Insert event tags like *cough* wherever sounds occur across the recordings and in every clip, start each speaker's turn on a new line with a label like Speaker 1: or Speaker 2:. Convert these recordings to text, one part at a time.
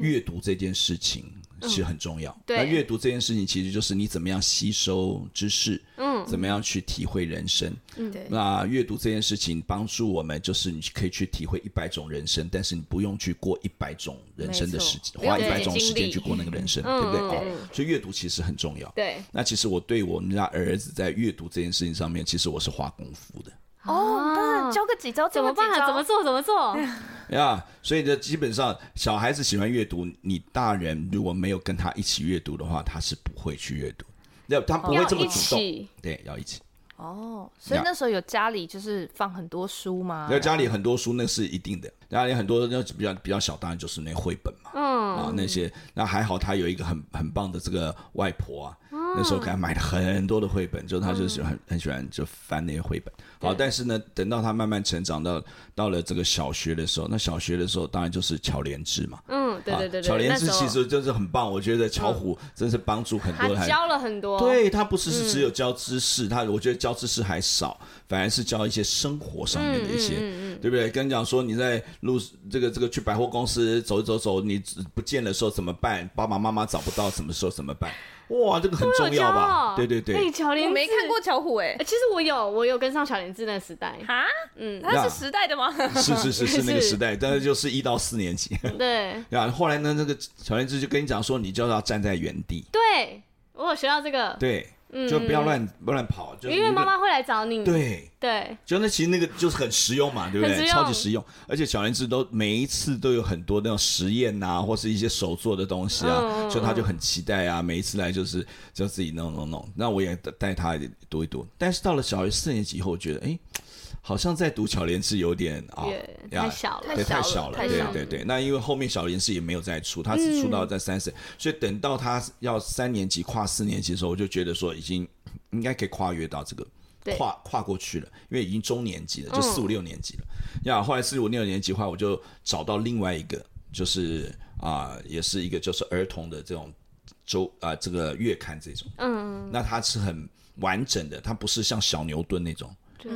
Speaker 1: 阅读这件事情是很重要。
Speaker 2: 嗯、对，
Speaker 1: 那阅读这件事情其实就是你怎么样吸收知识，嗯，怎么样去体会人生。嗯，对。那阅读这件事情帮助我们，就是你可以去体会一百种人生，但是你不用去过一百种人生的时间，花一百种时间去过那个人生，对不对？哦，所以阅读其实很重要。
Speaker 2: 对。
Speaker 1: 那其实我对我们家儿子在阅读这件事情上面，其实我是花功夫的。
Speaker 3: 哦，当然教个几招，
Speaker 2: 怎么办啊？怎么做？怎么做？*laughs*
Speaker 1: 呀，所以这基本上小孩子喜欢阅读，你大人如果没有跟他一起阅读的话，他是不会去阅读，那他不会这么主动。对，要一起。
Speaker 3: 哦，所以那时候有家里就是放很多书吗？
Speaker 1: 那家里很多书那是一定的，家里很多那比较比较小，当然就是那绘本嘛。嗯啊，那些那还好，他有一个很很棒的这个外婆啊。那时候给他买了很多的绘本，就他就喜欢很很喜欢就翻那些绘本。好，但是呢，等到他慢慢成长到到了这个小学的时候，那小学的时候当然就是巧莲智嘛。
Speaker 2: 嗯，对对对，
Speaker 1: 巧莲智其实就是很棒，我觉得巧虎真是帮助很多。
Speaker 2: 他教了很多。
Speaker 1: 对，他不是是只有教知识，他我觉得教知识还少，反而是教一些生活上面的一些，嗯对不对？跟你讲说你在路这个这个去百货公司走一走走，你不见的时候怎么办？爸爸妈妈找不到，什么时候怎么办？哇，这个很重要吧？对对对。
Speaker 2: 哎，巧莲，我
Speaker 3: 没看过巧虎哎，
Speaker 2: 其实我有，我有跟上巧林智那个时代。
Speaker 3: 哈，嗯，他是时代的吗？*laughs*
Speaker 1: 是是是是那个时代，但是就是一到四年级。*laughs*
Speaker 2: 对。
Speaker 1: 然后后来呢，那个巧莲智就跟你讲说，你就要站在原地。
Speaker 2: 对，我有学到这个。
Speaker 1: 对。就不要乱不乱跑，就
Speaker 2: 因为妈妈会来找你。
Speaker 1: 对
Speaker 2: 对，
Speaker 1: 就那其实那个就是很实用嘛，对不对？超级实用，而且小林子都每一次都有很多那种实验呐，或是一些手做的东西啊，所以他就很期待啊，每一次来就是就自己弄弄弄。那我也带他读一读，但是到了小学四年级以后，我觉得哎。好像在读巧连智有点啊，
Speaker 2: 太小了，
Speaker 1: 对，太小了，对对对。那因为后面小连智也没有再出，他只出到在三岁，所以等到他要三年级跨四年级的时候，我就觉得说已经应该可以跨越到这个跨跨过去了，因为已经中年级了，就四五六年级了。呀，后来四五六年级的话，我就找到另外一个，就是啊，也是一个就是儿童的这种周啊这个月刊这种，嗯，那它是很完整的，它不是像小牛顿那种。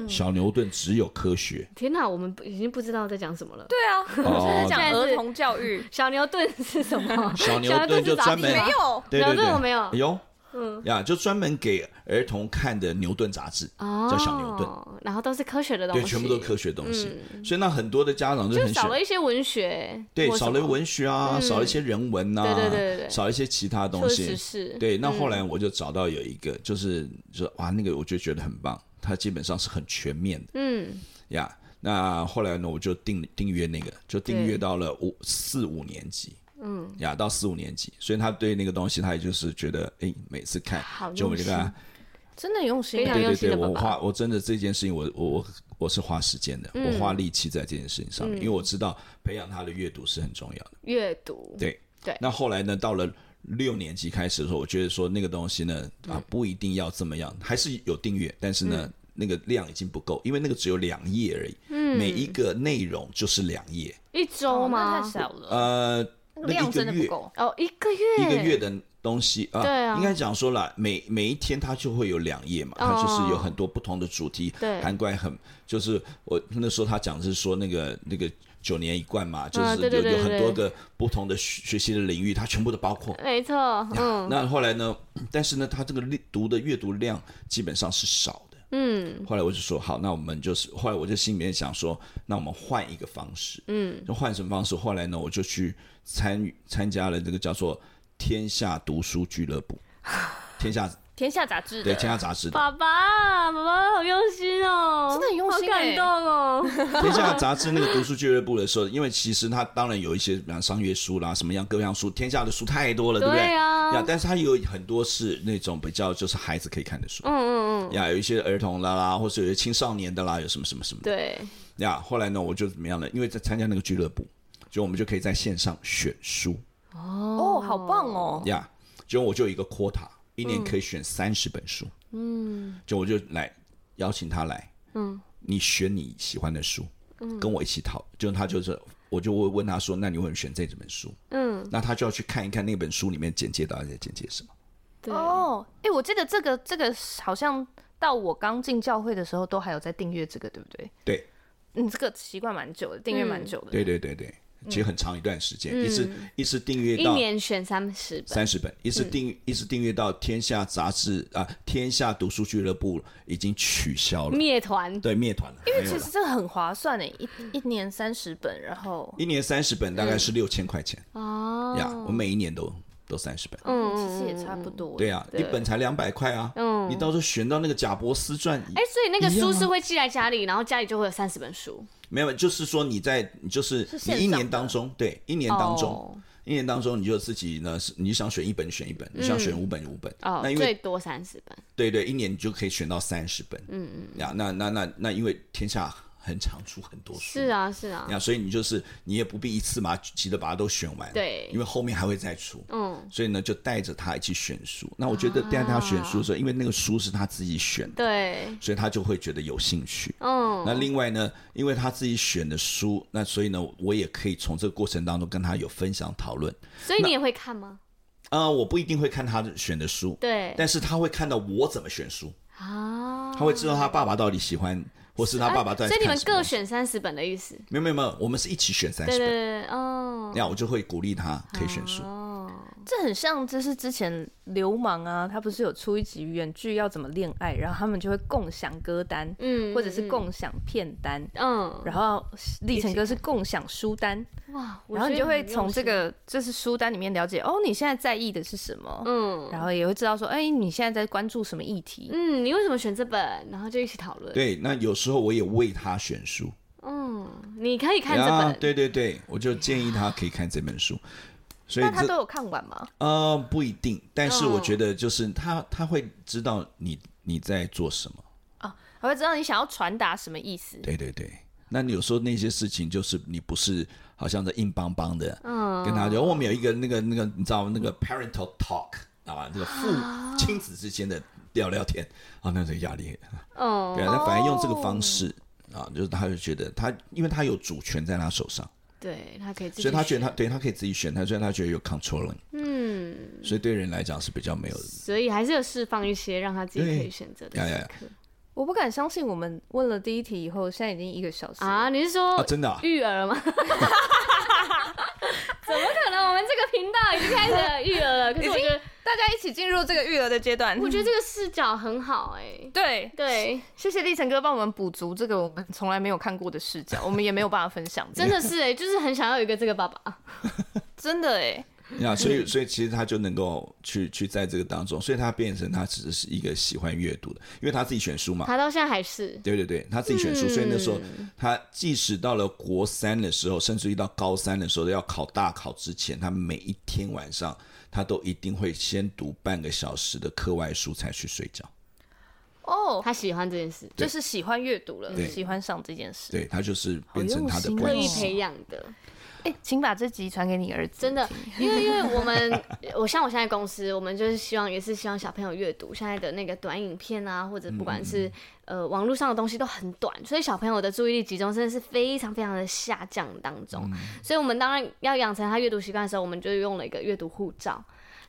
Speaker 1: 小牛顿只有科学。
Speaker 2: 天哪，我们已经不知道在讲什么了。
Speaker 3: 对啊，*laughs* 我们在讲儿童教育。*laughs*
Speaker 2: 小牛顿是什么？*laughs*
Speaker 1: 小牛顿就专门
Speaker 3: 没有，
Speaker 1: 对对对，
Speaker 2: 我没有。
Speaker 1: 有，嗯呀，就专门给儿童看的牛顿杂志，叫小牛顿。
Speaker 2: 然后都是科学的东西，
Speaker 1: 对，全部都是科学的东西。所以那很多的家长就很
Speaker 2: 少了一些文学，
Speaker 1: 对，少了文学啊，少了一些人文呐，对对对，少一些其他东西。
Speaker 2: 是，
Speaker 1: 对。那后来我就找到有一个，就是说哇，那个我就觉得很棒。它基本上是很全面的，嗯。呀，那后来呢，我就订订阅那个，就订阅到了五四五年级，嗯。呀，到四五年级，所以他对那个东西，他也就是觉得，哎，每次看就我这个
Speaker 3: 真的用心，
Speaker 1: 对对对，我花我真的这件事情，我我我我是花时间的，我花力气在这件事情上面，因为我知道培养他的阅读是很重要的，
Speaker 2: 阅读，
Speaker 1: 对。对。那后来呢，到了六年级开始的时候，我觉得说那个东西呢，啊，不一定要这么样，还是有订阅，但是呢。那个量已经不够，因为那个只有两页而已，嗯，每一个内容就是两页，
Speaker 2: 一周吗？
Speaker 3: 太少了。
Speaker 1: 呃，那一个月
Speaker 2: 哦，一个月
Speaker 1: 一个月的东西啊，对啊，应该讲说了，每每一天它就会有两页嘛，它就是有很多不同的主题，对，涵盖很，就是我那时候他讲的是说那个那个九年一贯嘛，就是有有很多个不同的学习的领域，它全部都包括，
Speaker 2: 没错，嗯。
Speaker 1: 那后来呢？*clears throat* 但是呢，它这个读的阅读量基本上是少的。嗯，后来我就说好，那我们就是后来我就心里面想说，那我们换一个方式，嗯，就换什么方式？后来呢，我就去参与参加了这个叫做天下读书俱乐部，*laughs* 天下。
Speaker 3: 天下杂志
Speaker 1: 对，天下杂志的
Speaker 2: 爸爸，爸爸好用心哦，
Speaker 3: 真的很用心，
Speaker 2: 好感动哦。*laughs*
Speaker 1: 天下杂志那个读书俱乐部的时候，因为其实它当然有一些，比方商业书啦，什么样各样书，天下的书太多了，对不对？呀，但是它有很多是那种比较就是孩子可以看的书，嗯嗯嗯，呀，有一些儿童的啦，或是有些青少年的啦，有什么什么什么的，
Speaker 2: 对。
Speaker 1: 呀，后来呢，我就怎么样呢？因为在参加那个俱乐部，就我们就可以在线上选书。
Speaker 3: 哦，好棒哦。
Speaker 1: 呀，就我就有一个 quota。一年可以选三十本书，嗯，就我就来邀请他来，嗯，你选你喜欢的书，嗯，跟我一起讨，就他就是，我就会问他说，那你为什么选这几本书？嗯，那他就要去看一看那本书里面简介到底在简介什么？
Speaker 3: 对。哦，哎，我记得这个这个好像到我刚进教会的时候都还有在订阅这个，对不对？
Speaker 1: 对，
Speaker 3: 嗯，这个习惯蛮久的，订阅蛮久的，
Speaker 1: 对对对对。其实很长一段时间，一直一直订
Speaker 2: 阅
Speaker 1: 到一
Speaker 2: 年选三十本，
Speaker 1: 三十本，一直订一直订阅到天下杂志啊，天下读书俱乐部已经取消了，
Speaker 2: 灭团，
Speaker 1: 对，灭团了。
Speaker 3: 因为其实这个很划算诶，一一年三十本，然后。
Speaker 1: 一年三十本大概是六千块钱。
Speaker 2: 哦。
Speaker 1: 呀，我每一年都都三十本，
Speaker 3: 嗯，其实也差不多。
Speaker 1: 对啊，一本才两百块啊，嗯，你到时候选到那个贾伯斯传，
Speaker 2: 哎，所以那个书是会寄来家里，然后家里就会有三十本书。
Speaker 1: 没有，就是说你在，就是你一年当中，对，一年当中，一年当中，你就自己呢，是你想选一本选一本，你想选五本五本，
Speaker 2: 哦，那因为最多三十本，
Speaker 1: 对对，一年你就可以选到三十本，嗯嗯，呀，那那那那因为天下。很常出很多书，
Speaker 2: 是啊是啊，
Speaker 1: 那所以你就是你也不必一次嘛，急着把它都选完，
Speaker 2: 对，
Speaker 1: 因为后面还会再出，嗯，所以呢就带着他一起选书。那我觉得带他选书的时候，因为那个书是他自己选的，
Speaker 2: 对，
Speaker 1: 所以他就会觉得有兴趣，嗯。那另外呢，因为他自己选的书，那所以呢，我也可以从这个过程当中跟他有分享讨论。
Speaker 2: 所以你也会看吗？
Speaker 1: 呃，我不一定会看他选的书，
Speaker 2: 对，
Speaker 1: 但是他会看到我怎么选书啊，他会知道他爸爸到底喜欢。或是他爸爸在，
Speaker 2: 所以你们各选三十本的意思？
Speaker 1: 没有没有没有，我们是一起选三十本。对对对，
Speaker 2: 哦，
Speaker 1: 那我就会鼓励他可以选书。
Speaker 3: 哦，这很像，就是之前流氓啊，他不是有出一集远距要怎么恋爱，然后他们就会共享歌单，嗯，或者是共享片单，嗯，然后立成哥是共享书单。哇，然后你就会从这个就是书单里面了解哦，你现在在意的是什么？嗯，然后也会知道说，哎，你现在在关注什么议题？
Speaker 2: 嗯，你为什么选这本？然后就一起讨论。
Speaker 1: 对，那有时候我也为他选书。
Speaker 2: 嗯，你可以看这本。
Speaker 1: 对对对，我就建议他可以看这本书。所以
Speaker 3: 那他都有看完吗？
Speaker 1: 呃，不一定，但是我觉得就是他他会知道你你在做什么。
Speaker 3: 啊，他会知道你想要传达什么意思。
Speaker 1: 对对对，那你有时候那些事情就是你不是。好像在硬邦邦的，嗯，跟他讲，我们有一个那个那个，你知道那个 parental talk 啊，这个父亲子之间的聊聊天啊，那这个压力，*laughs* 哦，对啊，他反而用这个方式啊，就是他就觉得他，因为他有主权在他手上，
Speaker 2: 对他可以自己，
Speaker 1: 所以他觉得他对他可以自己选，他虽然他觉得有 controlling，嗯，所以对人来讲是比较没有的，
Speaker 2: 所以还是有释放一些让他自己可以选择的时刻。
Speaker 3: 我不敢相信，我们问了第一题以后，现在已经一个小时
Speaker 2: 啊！你是说
Speaker 1: 啊，真的
Speaker 2: 育儿吗？*laughs* 怎么可能？我们这个频道已经开始育儿了。可是我觉得
Speaker 3: 大家一起进入这个育儿的阶段，
Speaker 2: 我觉得这个视角很好哎。
Speaker 3: 对
Speaker 2: 对，
Speaker 3: 谢谢立成哥帮我们补足这个我们从来没有看过的视角，我们也没有办法分享。
Speaker 2: 真的是哎，就是很想要有一个这个爸爸，*laughs*
Speaker 3: 真的哎。
Speaker 1: 呀，所以所以其实他就能够去去在这个当中，所以他变成他只是一个喜欢阅读的，因为他自己选书嘛。
Speaker 2: 他到现在还是。对
Speaker 1: 对对，他自己选书，嗯、所以那时候他即使到了国三的时候，甚至于到高三的时候要考大考之前，他每一天晚上他都一定会先读半个小时的课外书才去睡觉。
Speaker 3: 哦，
Speaker 2: 他喜欢这件事，
Speaker 3: 就是喜欢阅读了，喜欢上这件事。
Speaker 1: 对，他就是变成他的
Speaker 2: 乐意培养的。
Speaker 3: 哎、欸，请把这集传给你儿子。
Speaker 2: 真的，因为 *laughs* 因为我们，我像我现在公司，我们就是希望，也是希望小朋友阅读。现在的那个短影片啊，或者不管是、嗯、呃网络上的东西都很短，所以小朋友的注意力集中真的是非常非常的下降当中。嗯、所以我们当然要养成他阅读习惯的时候，我们就用了一个阅读护照。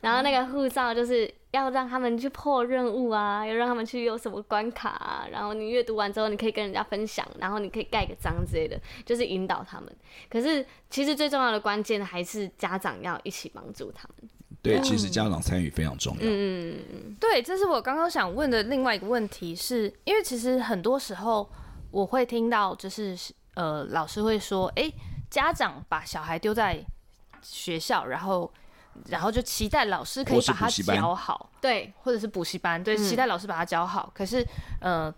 Speaker 2: 然后那个护照就是要让他们去破任务啊，要让他们去有什么关卡啊。然后你阅读完之后，你可以跟人家分享，然后你可以盖个章之类的，就是引导他们。可是其实最重要的关键还是家长要一起帮助他们。
Speaker 1: 对，其实家长参与非常重要。
Speaker 3: 嗯嗯，对，这是我刚刚想问的另外一个问题是，是因为其实很多时候我会听到，就是呃，老师会说，哎，家长把小孩丢在学校，然后。然后就期待老师可以把它教好，对，或者是补习班，对，期待老师把它教好。可是，呃，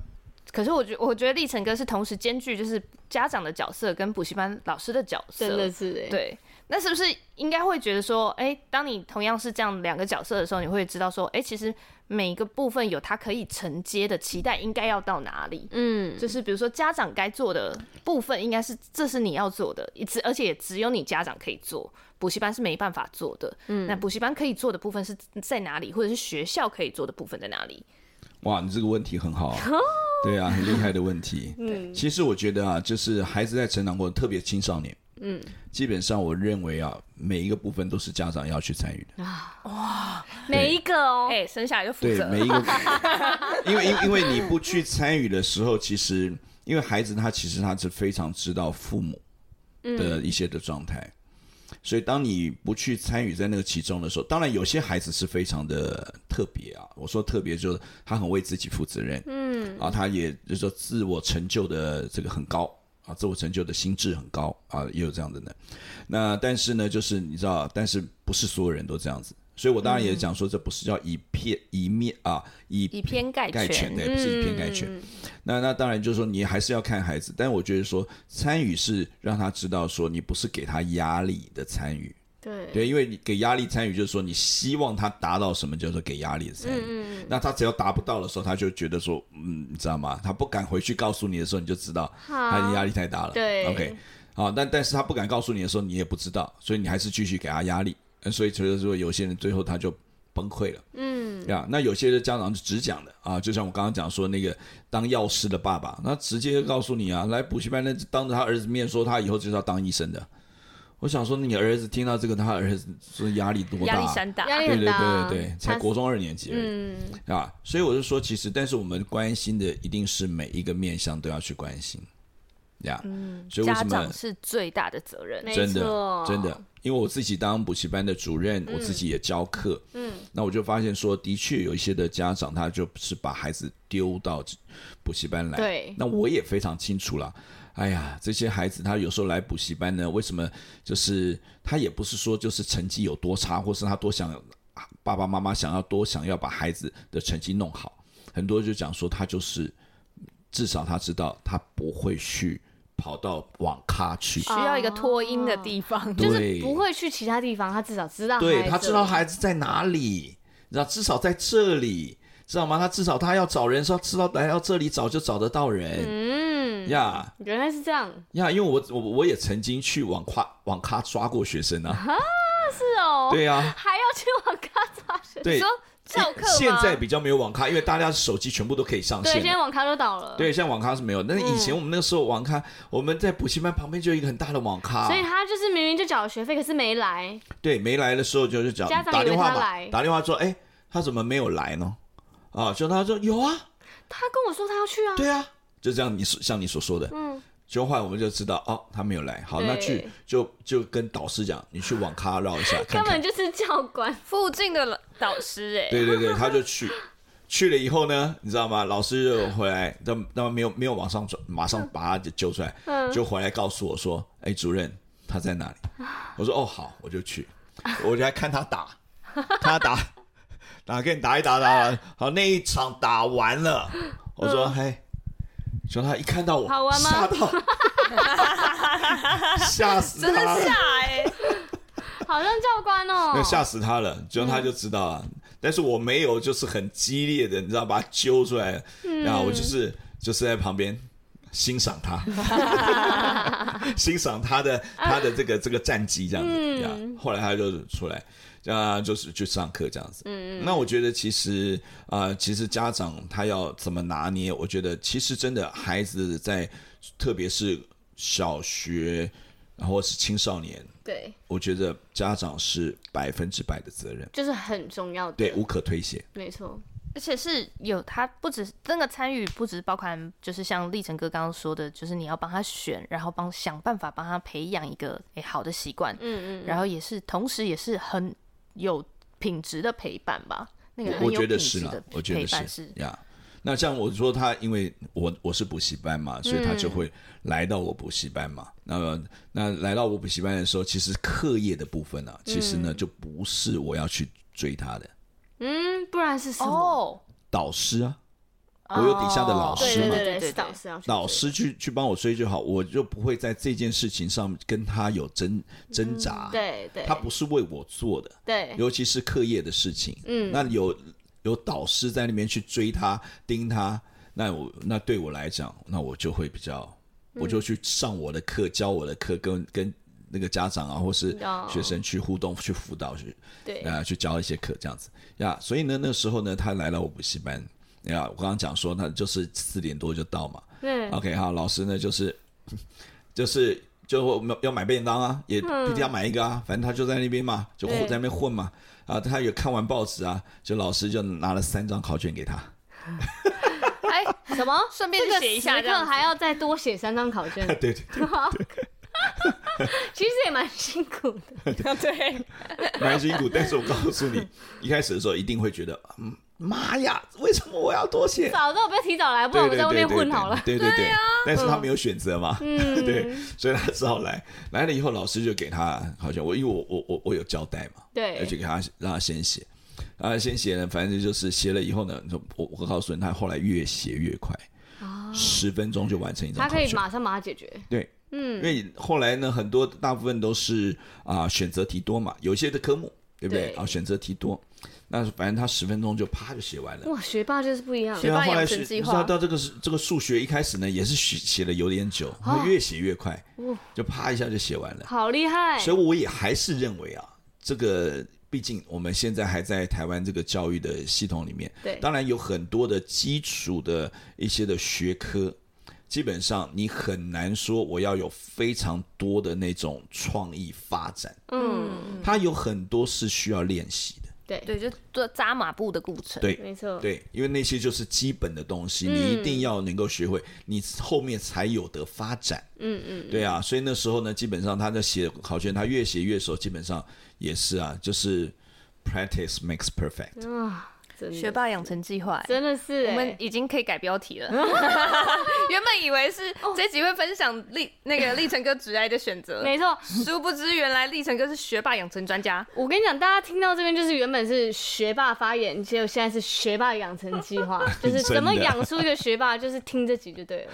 Speaker 3: 可是我觉我觉得立成哥是同时兼具就是家长的角色跟补习班老师的角色，
Speaker 2: 真的是哎，
Speaker 3: 对。那是不是应该会觉得说，哎，当你同样是这样两个角色的时候，你会知道说，哎，其实每一个部分有它可以承接的期待，应该要到哪里？嗯，就是比如说家长该做的部分，应该是这是你要做的，一直而且也只有你家长可以做。补习班是没办法做的，嗯，那补习班可以做的部分是在哪里，或者是学校可以做的部分在哪里？
Speaker 1: 哇，你这个问题很好啊，*laughs* 对啊，很厉害的问题。*laughs* 嗯，其实我觉得啊，就是孩子在成长过程，特别青少年，嗯，基本上我认为啊，每一个部分都是家长要去参与的。啊，
Speaker 2: 哇，每一个哦，
Speaker 3: 哎，生下来就负责，
Speaker 1: 对，每一个，*laughs* 因为因因为你不去参与的时候，其实因为孩子他其实他是非常知道父母。的一些的状态。嗯所以，当你不去参与在那个其中的时候，当然有些孩子是非常的特别啊。我说特别，就是他很为自己负责任，嗯，啊，他也就是说自我成就的这个很高啊，自我成就的心智很高啊，也有这样的人。那但是呢，就是你知道，但是不是所有人都这样子。所以我当然也讲说，这不是叫以偏一面啊，以
Speaker 3: 以偏概全，
Speaker 1: 对，不是以偏概全。嗯、那那当然就是说，你还是要看孩子，但我觉得说参与是让他知道说，你不是给他压力的参与，
Speaker 2: 对
Speaker 1: 对，因为你给压力参与，就是说你希望他达到什么，叫做给压力的参与。嗯、那他只要达不到的时候，他就觉得说，嗯，你知道吗？他不敢回去告诉你的时候，你就知道他的压力太大了。
Speaker 2: 对
Speaker 1: ，OK，好，但但是他不敢告诉你的时候，你也不知道，所以你还是继续给他压力。所以，就是说，有些人最后他就崩溃了。嗯，呀，那有些的家长就只讲的啊，就像我刚刚讲说那个当药师的爸爸，那直接告诉你啊，来补习班，那当着他儿子面说他以后就是要当医生的。我想说，你儿子听到这个，他儿子是压力多大？
Speaker 3: 压力山大，
Speaker 2: 压力很大。
Speaker 1: 对对对对对，才国中二年级而已。嗯，啊，所以我就说，其实，但是我们关心的一定是每一个面向都要去关心。呀，嗯，所以为什么
Speaker 3: 家长是最大的责任？
Speaker 1: 真的，真的。因为我自己当补习班的主任，我自己也教课，嗯，那我就发现说，的确有一些的家长，他就是把孩子丢到补习班来，
Speaker 2: 对，
Speaker 1: 那我也非常清楚了。哎呀，这些孩子他有时候来补习班呢，为什么？就是他也不是说就是成绩有多差，或是他多想爸爸妈妈想要多想要把孩子的成绩弄好，很多就讲说他就是至少他知道他不会去。跑到网咖去，
Speaker 3: 需要一个脱音的地方，
Speaker 2: 哦、就是不会去其他地方，他至少知道，
Speaker 1: 对，他知道孩子在哪里，你知道至少在这里，知道吗？他至少他要找人，说知道来到这里找就找得到人，嗯呀，yeah,
Speaker 2: 原来是这样
Speaker 1: 呀，yeah, 因为我我我也曾经去网咖网咖抓过学生啊，
Speaker 2: 啊是哦，
Speaker 1: 对呀、啊，
Speaker 2: 还要去网咖抓学生，
Speaker 1: 对。
Speaker 2: 说教课
Speaker 1: 现在比较没有网咖，因为大家手机全部都可以上线。对，
Speaker 2: 现在网咖都倒了。
Speaker 1: 对，现在网咖是没有。但是以前我们那个时候网咖，嗯、我们在补习班旁边就有一个很大的网咖。
Speaker 2: 所以他就是明明就缴了学费，可是没来。
Speaker 1: 对，没来的时候就是讲打电话来，打电话说，哎、欸，他怎么没有来呢？啊，就他说有啊，
Speaker 2: 他跟我说他要去啊。
Speaker 1: 对啊，就这样，你像你所说的，嗯。就后来我们就知道哦，他没有来。好，那去就就跟导师讲，你去网咖绕一下，*laughs* 看看。
Speaker 2: 根本就是教官
Speaker 3: 附近的导师哎。
Speaker 1: 对对对，*laughs* 他就去，去了以后呢，你知道吗？老师就回来，那那么没有没有往上转，马上把他就揪出来，嗯、就回来告诉我说：“哎，主任，他在哪里？”我说：“哦，好，我就去。”我就来看他打，*laughs* 他打，打给你打一打打，好，那一场打完了，我说：“嘿、嗯。”就他一看到我，吓到，*laughs* 吓死他。了，
Speaker 3: 真的吓哎，
Speaker 2: 好像教官哦，
Speaker 1: 那吓死他了，就他就知道了，嗯、但是我没有，就是很激烈的，你知道，把他揪出来，嗯、然后我就是就是在旁边欣赏他，*laughs* 欣赏他的他的这个这个战绩这样子，嗯、后来他就出来。啊，就是去上课这样子。嗯，那我觉得其实啊、呃，其实家长他要怎么拿捏？我觉得其实真的孩子在，特别是小学，然后是青少年，
Speaker 2: 对，
Speaker 1: 我觉得家长是百分之百的责任，
Speaker 2: 就是很重要的，
Speaker 1: 对，无可推卸。
Speaker 2: 没错，
Speaker 3: 而且是有他不止那个参与，不止包含，就是像立成哥刚刚说的，就是你要帮他选，然后帮想办法帮他培养一个诶好的习惯。嗯，嗯嗯，然后也是同时也是很。有品质的陪伴吧，那个很有品质的陪伴是
Speaker 1: 呀。那像我说他，因为我我是补习班嘛，所以他就会来到我补习班嘛。那么那来到我补习班的时候，其实课业的部分啊，其实呢就不是我要去追他的。
Speaker 2: 嗯，不然是什么？
Speaker 1: 导师啊。我有底下的老师嘛？
Speaker 2: 对对对，导师要去，
Speaker 1: 老师去去帮我追就好，我就不会在这件事情上跟他有挣挣扎。
Speaker 2: 对对，
Speaker 1: 他不是为我做的。
Speaker 2: 对，
Speaker 1: 尤其是课业的事情。嗯，那有有导师在那边去追他、盯他，那我那对我来讲，那我就会比较，我就去上我的课，教我的课，跟跟那个家长啊，或是学生去互动、去辅导去，对啊，去教一些课这样子呀。所以呢，那时候呢，他来了我补习班。呀，我刚刚讲说，他就是四点多就到嘛。对。OK，好，老师呢就是就是就要买便当啊，也必定要买一个啊，反正他就在那边嘛，就混在那边混嘛。啊，他有看完报纸啊，就老师就拿了三张考卷给他。*laughs*
Speaker 2: 哎，什么？顺便写一下，这个还要再多写三张考卷？
Speaker 1: 对 *laughs* 对对。*laughs* *laughs*
Speaker 2: 其实也蛮辛苦的，*laughs*
Speaker 3: 对，*laughs*
Speaker 1: 蛮辛苦。但是我告诉你，一开始的时候一定会觉得，嗯，妈呀，为什么我要多写？
Speaker 2: 早知道我不要提早来，不然我们在外面混好了。
Speaker 1: 对对对，但是他没有选择嘛，
Speaker 2: 嗯，
Speaker 1: 对，所以他只好来。来了以后，老师就给他，好像我因为我我我我有交代嘛，
Speaker 2: 对，
Speaker 1: 而且给他让他先写，让他先写呢，反正就是写了以后呢，我我告诉你，他后来越写越快，十分钟就完成一张，
Speaker 2: 他可以马上把它解决，
Speaker 1: 对。嗯，因为后来呢，很多大部分都是啊、呃、选择题多嘛，有一些的科目，对不对？啊选择题多，那反正他十分钟就啪就写完了。
Speaker 2: 哇，学霸就是不一样。
Speaker 1: 学霸养成计划。到到这个是这个数学一开始呢也是写写的有点久，越写越快，哦，就啪一下就写完了。
Speaker 2: 好厉害！
Speaker 1: 所以我也还是认为啊，这个毕竟我们现在还在台湾这个教育的系统里面，
Speaker 2: 对，
Speaker 1: 当然有很多的基础的一些的学科。基本上你很难说我要有非常多的那种创意发展，
Speaker 2: 嗯，
Speaker 1: 它有很多是需要练习的，
Speaker 2: 对。
Speaker 3: 对，就做扎马步的过程，
Speaker 1: 对，
Speaker 2: 没错，
Speaker 1: 对，因为那些就是基本的东西，你一定要能够学会，你后面才有的发展，
Speaker 2: 嗯嗯，
Speaker 1: 对啊，所以那时候呢，基本上他在写考卷，他越写越熟，基本上也是啊，就是 practice makes perfect
Speaker 2: 啊。
Speaker 3: 学霸养成计划，
Speaker 2: 真的是，
Speaker 3: 我们已经可以改标题了。*laughs* *laughs* 原本以为是这集会分享立那个立成哥职涯的选择，
Speaker 2: 没错，
Speaker 3: 殊不知原来立成哥是学霸养成专家。
Speaker 2: 我跟你讲，大家听到这边就是原本是学霸发言，结果现在是学霸养成计划，*laughs* 就是怎么养出一个学霸，就是听这集就对了。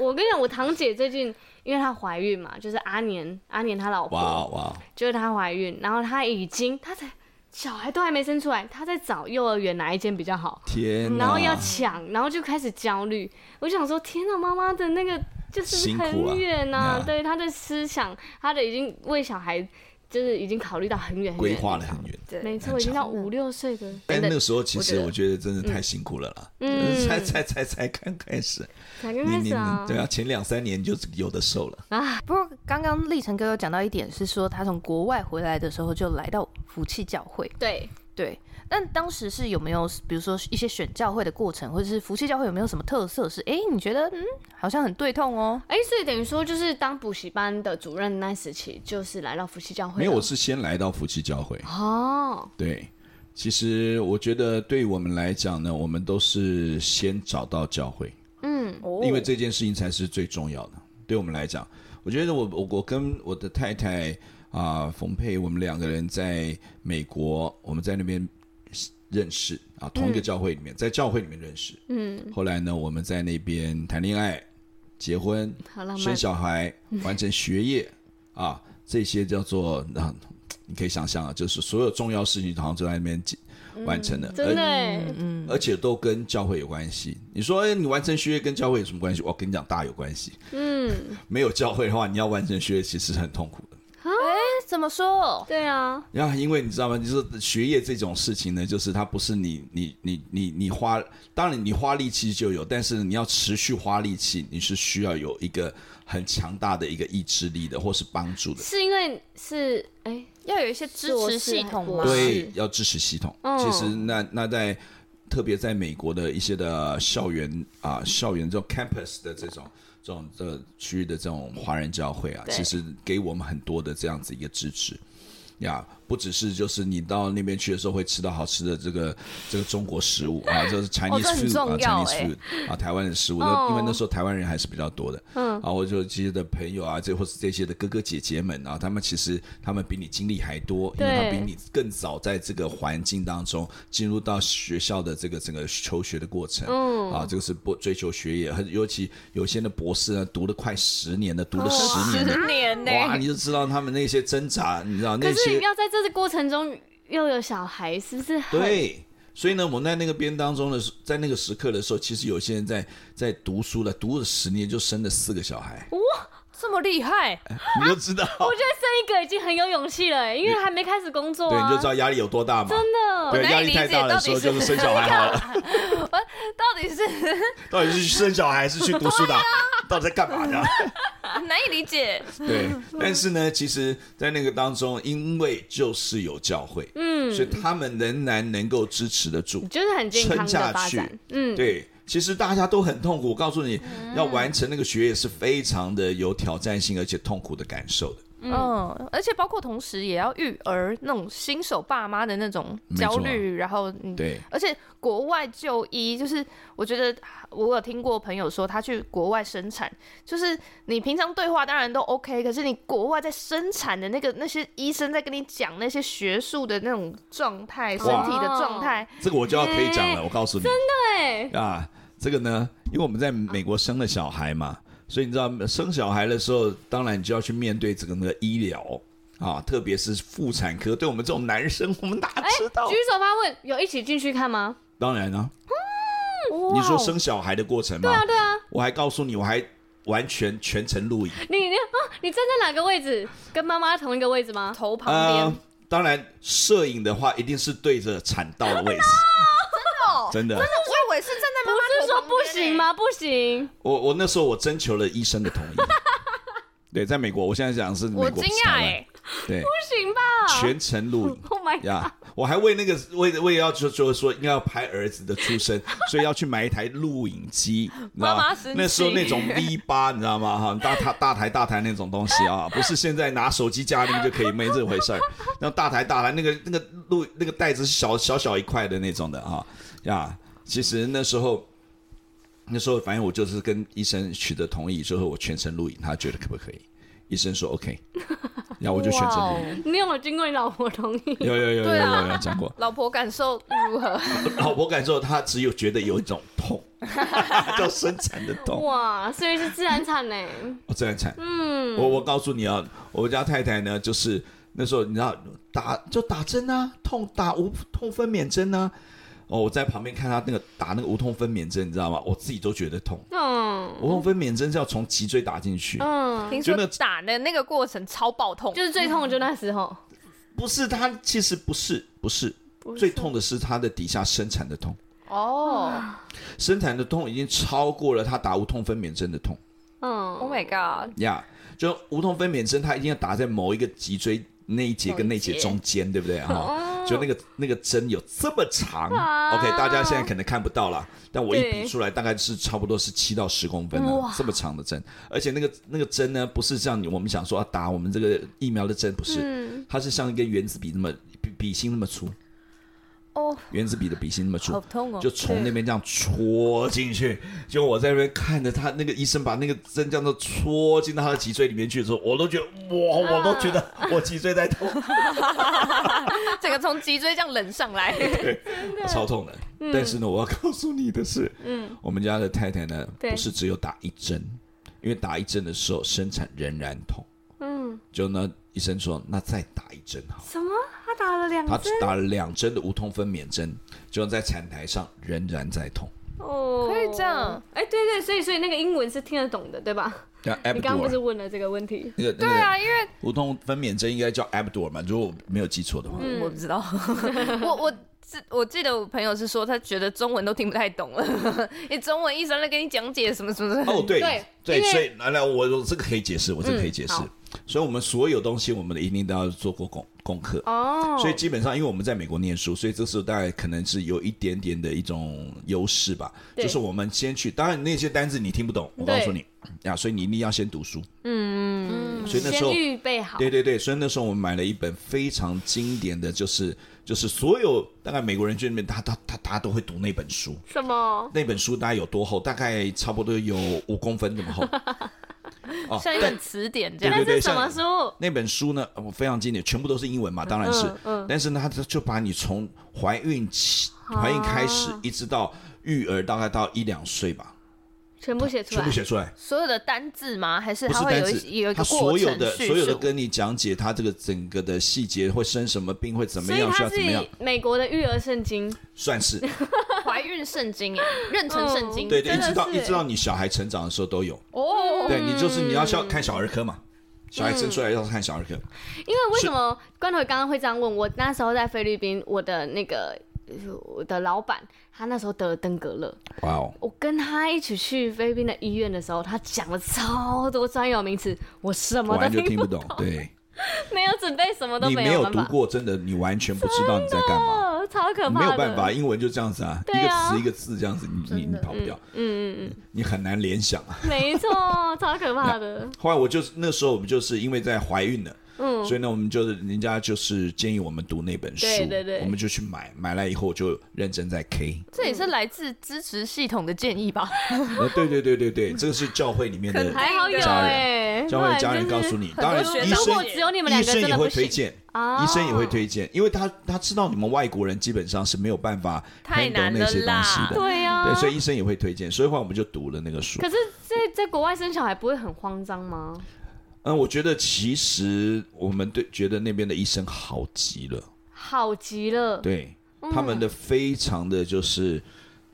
Speaker 2: 我跟你讲，我堂姐最近因为她怀孕嘛，就是阿年阿年他老婆，
Speaker 1: 哇哇，
Speaker 2: 就是她怀孕，然后她已经她才。小孩都还没生出来，他在找幼儿园哪一间比较好，
Speaker 1: 天，
Speaker 2: 然后要抢，然后就开始焦虑。我想说，天哪，妈妈的那个就是很远呐、啊，对他的思想，他的已经为小孩。就是已经考虑到很远，
Speaker 1: 规划了很远，
Speaker 2: 对，没错，已经到五六岁的。
Speaker 1: 但那个时候其实我觉得真的太辛苦了啦，嗯，才才才才刚开始，
Speaker 2: 才刚开始啊，
Speaker 1: 对啊，前两三年就有的受了。
Speaker 3: 啊。不过刚刚立成哥有讲到一点，是说他从国外回来的时候就来到福气教会，
Speaker 2: 对。
Speaker 3: 对。但当时是有没有，比如说一些选教会的过程，或者是福气教会有没有什么特色？是哎、欸，你觉得嗯，好像很对痛哦。
Speaker 2: 哎、欸，所以等于说，就是当补习班的主任那时期，就是来到福气教会。
Speaker 1: 没有，我是先来到福气教会。
Speaker 2: 哦，
Speaker 1: 对，其实我觉得对于我们来讲呢，我们都是先找到教会。
Speaker 2: 嗯，
Speaker 1: 因为这件事情才是最重要的。对我们来讲，我觉得我我我跟我的太太啊冯佩，我们两个人在美国，我们在那边。认识啊，同一个教会里面，嗯、在教会里面认识。
Speaker 2: 嗯，
Speaker 1: 后来呢，我们在那边谈恋爱、结婚、生小孩、*laughs* 完成学业啊，这些叫做啊，你可以想象啊，就是所有重要事情好像就在那边完成了。
Speaker 2: 嗯、真的，
Speaker 1: 嗯，而且都跟教会有关系。你说，哎，你完成学业跟教会有什么关系？我跟你讲，大有关系。
Speaker 2: 嗯，*laughs*
Speaker 1: 没有教会的话，你要完成学业其实很痛苦的。
Speaker 3: 怎么说？
Speaker 2: 对啊，
Speaker 1: 然后，因为你知道吗？就是学业这种事情呢，就是它不是你你你你你花，当然你花力气就有，但是你要持续花力气，你是需要有一个很强大的一个意志力的，或是帮助的。
Speaker 2: 是因为是哎，要有一些支持系统吗？
Speaker 1: 对，要支持系统。其实那那在特别在美国的一些的校园啊，校园这种 campus 的这种。这种这个区域的这种华人教会啊，其实给我们很多的这样子一个支持呀。不只是就是你到那边去的时候会吃到好吃的这个这个中国食物啊，就是 Chinese food 啊，Chinese food 啊，台湾的食物。因为那时候台湾人还是比较多的。嗯。啊，我就这些的朋友啊，这或是这些的哥哥姐姐们啊，他们其实他们比你经历还多，因为他比你更早在这个环境当中进入到学校的这个整个求学的过程。嗯。啊，这个是不追求学业，很尤其有些的博士呢，读了快十年的，读了十年的，
Speaker 3: 十年呢，
Speaker 1: 哇，你就知道他们那些挣扎，你知道那些
Speaker 2: 要在这。个过程中又有小孩，是不是？
Speaker 1: 对，所以呢，我们在那个边当中的时，在那个时刻的时候，其实有些人在在读书了，读了十年就生了四个小孩，
Speaker 2: 这么厉害！
Speaker 1: 你就知道，
Speaker 2: 我觉得生一个已经很有勇气了，因为还没开始工作，
Speaker 1: 对，你就知道压力有多大嘛。
Speaker 2: 真的，
Speaker 1: 对，压力太大的时候就是生小孩好了。
Speaker 3: 我 *laughs* 到底是 *laughs*
Speaker 1: 到底是去生小孩还是去读书的？到底在干嘛呢？*laughs*
Speaker 3: 难以理解。
Speaker 1: 对，但是呢，其实，在那个当中，因为就是有教会，嗯，所以他们仍然能够支持得住，
Speaker 2: 就是很健康的发展，嗯，
Speaker 1: 对。其实大家都很痛苦。我告诉你，要完成那个学业是非常的有挑战性，而且痛苦的感受的。
Speaker 3: 嗯，而且包括同时也要育儿那种新手爸妈的那种焦虑，然后嗯，
Speaker 1: 对，
Speaker 3: 而且国外就医，就是我觉得我有听过朋友说他去国外生产，就是你平常对话当然都 OK，可是你国外在生产的那个那些医生在跟你讲那些学术的那种状态，身体的状态，
Speaker 1: 这个我就要可以讲了，我告诉你，
Speaker 2: 真的哎
Speaker 1: 啊，这个呢，因为我们在美国生了小孩嘛。所以你知道生小孩的时候，当然你就要去面对这个那个医疗啊，特别是妇产科。对我们这种男生，我们哪知道？
Speaker 2: 举手发问，有一起进去看吗？
Speaker 1: 当然啊。嗯，你说生小孩的过程吗？
Speaker 2: 对啊，对啊。
Speaker 1: 我还告诉你，我还完全全程录影。
Speaker 2: 你你啊，你站在哪个位置？跟妈妈同一个位置吗？
Speaker 3: 头旁边。呃，
Speaker 1: 当然，摄影的话一定是对着产道的位置。*laughs* 真的，真的，
Speaker 3: 我以为是站在妈妈头旁边。
Speaker 2: 不是说不行吗？不行。
Speaker 1: 我我那时候我征求了医生的同意。*laughs* 对，在美国，我现在讲的是美国。
Speaker 3: 我惊讶哎。
Speaker 1: 对。
Speaker 2: 不行吧？
Speaker 1: 全程录影。*laughs*
Speaker 2: Oh my god！
Speaker 1: 我还为那个为为要就就是说应该要拍儿子的出生，所以要去买一台录影机，你知道吗？那时候那种 *laughs* V 八，你知道吗？哈，大台大台大台那种东西啊，不是现在拿手机加那个就可以，没这回事儿。那大台大台那个那个录那个袋子是小小小一块的那种的啊。呀，其实那时候，那时候反正我就是跟医生取得同意之后，我全程录影，他觉得可不可以？医生说 OK，*laughs* 然后我就选择录影。
Speaker 2: 你有没有经过你老婆同意？
Speaker 1: 有有有有有有讲过。
Speaker 3: 老婆感受如何？*laughs*
Speaker 1: 老婆感受，她只有觉得有一种痛，*laughs* 叫生产的痛。
Speaker 2: 哇，所以是自然产呢？
Speaker 1: 哦，自然产。嗯，我我告诉你啊，我家太太呢，就是那时候你知道打就打针啊，痛打无痛分娩针啊。哦，我在旁边看他那个打那个无痛分娩针，你知道吗？我自己都觉得痛。嗯，无痛分娩针是要从脊椎打进去。嗯，
Speaker 3: 听说打的那个过程超爆痛，
Speaker 2: 就是最痛的就那时候。
Speaker 1: 不是，他其实不是，不是，不是最痛的是他的底下生产的痛。哦，生产的痛已经超过了他打无痛分娩针的痛。
Speaker 3: 嗯，Oh my God！
Speaker 1: 呀，yeah, 就无痛分娩针，他一定要打在某一个脊椎那一节跟那一节中间，对不对？哈、哦。就那个那个针有这么长，OK，大家现在可能看不到了，但我一比出来，大概是差不多是七到十公分的这么长的针，而且那个那个针呢，不是像我们想说啊打我们这个疫苗的针，不是，它是像一根原子笔那么笔笔芯那么粗。哦，原子笔的笔芯那么粗，好痛哦！就从那边这样戳进去，就我在那边看着他那个医生把那个针这样子戳进到他的脊椎里面去的时候，我都觉得哇，我都觉得我脊椎在痛，*laughs*
Speaker 3: 整个从脊椎这样冷上来，*laughs*
Speaker 1: 对，超痛的。但是呢，我要告诉你的是，嗯，我们家的太太呢，不是只有打一针，因为打一针的时候生产仍然痛，嗯，就呢，医生说那再打一针好，
Speaker 2: 什么？他打了两针，他
Speaker 1: 只打了两针的无痛分娩针，就在产台上仍然在痛。
Speaker 2: 哦，可以这样？哎，对对，所以所以那个英文是听得懂的，对吧？
Speaker 1: 对，*laughs*
Speaker 2: 你刚刚不是问了这个问题？
Speaker 1: 那个对啊，因为无痛分娩针应该叫 Epidural 嘛，如果我没有记错的话。
Speaker 3: 嗯，我不知道。*laughs* 我我我记得我朋友是说，他觉得中文都听不太懂了，*laughs* 你中文医生在跟你讲解什么什么的。
Speaker 1: 哦，对对，所以来来，我我这个可以解释，我这个可以解释。所以，我们所有东西，我们的一定都要做过功功课哦。所以基本上，因为我们在美国念书，所以这时候大概可能是有一点点的一种优势吧。就是我们先去，当然那些单字你听不懂，我告诉你呀，所以你一定要先读书。嗯嗯。所以那时候
Speaker 2: 预备好。
Speaker 1: 对对对，所以那时候我们买了一本非常经典的就是就是所有大概美国人圈里面，他他他他都会读那本书。
Speaker 2: 什么？
Speaker 1: 那本书大概有多厚？大概差不多有五公分这么厚。*laughs*
Speaker 3: 哦，像一本词典这样。
Speaker 1: 对对对，
Speaker 2: 什么书？
Speaker 1: 那本书呢？我非常经典，全部都是英文嘛，当然是。嗯。但是呢，他就把你从怀孕起、怀孕开始，一直到育儿，大概到一两岁吧，
Speaker 2: 全部写出来。
Speaker 1: 全部写出来。
Speaker 3: 所有的单字吗？还是他会有有一个过程？
Speaker 1: 所有的所有的跟你讲解他这个整个的细节，会生什么病，会怎么样，需要怎么样？
Speaker 2: 美国的育儿圣经
Speaker 1: 算是。
Speaker 3: 怀孕圣经哎，妊娠圣经，
Speaker 1: 对对，一直到一直到你小孩成长的时候都有哦。对，你就是你要需要看小儿科嘛，小孩生出来要看小儿科。
Speaker 2: 因为为什么关头刚刚会这样问我？那时候在菲律宾，我的那个我的老板，他那时候得了登革热。哇哦！我跟他一起去菲律宾的医院的时候，他讲了超多专有名词，我什么都听不懂。
Speaker 1: 对，*laughs*
Speaker 2: 没有准备，什么都没有。
Speaker 1: 你没有读过，真的，你完全不知道你在干嘛。
Speaker 2: 超可怕。
Speaker 1: 没有办法，英文就这样子啊，
Speaker 2: 啊
Speaker 1: 一个词一个字这样子，你你你跑不掉，
Speaker 2: 嗯嗯嗯，
Speaker 1: 你很难联想啊。
Speaker 2: 没错，超可怕的。
Speaker 1: 后来我就是那时候我们就是因为在怀孕了。
Speaker 2: 嗯，
Speaker 1: 所以呢，我们就是人家就是建议我们读那本书，
Speaker 2: 对对对，
Speaker 1: 我们就去买，买来以后就认真在 K。
Speaker 3: 这也是来自支持系统的建议吧？
Speaker 1: 呃，对对对对对，这个是教会里面的
Speaker 2: 还好有哎，
Speaker 1: 教会的家人告诉你，当然医生
Speaker 2: 只有你们两个
Speaker 1: 医生也会推荐医生也会推荐，因为他他知道你们外国人基本上是没有办法 handle 那些东西的，
Speaker 2: 对呀，
Speaker 1: 对，所以医生也会推荐，所以后来我们就读了那个书。
Speaker 2: 可是，在在国外生小孩不会很慌张吗？
Speaker 1: 嗯，我觉得其实我们对觉得那边的医生好极了，
Speaker 2: 好极了。
Speaker 1: 对，嗯、他们的非常的就是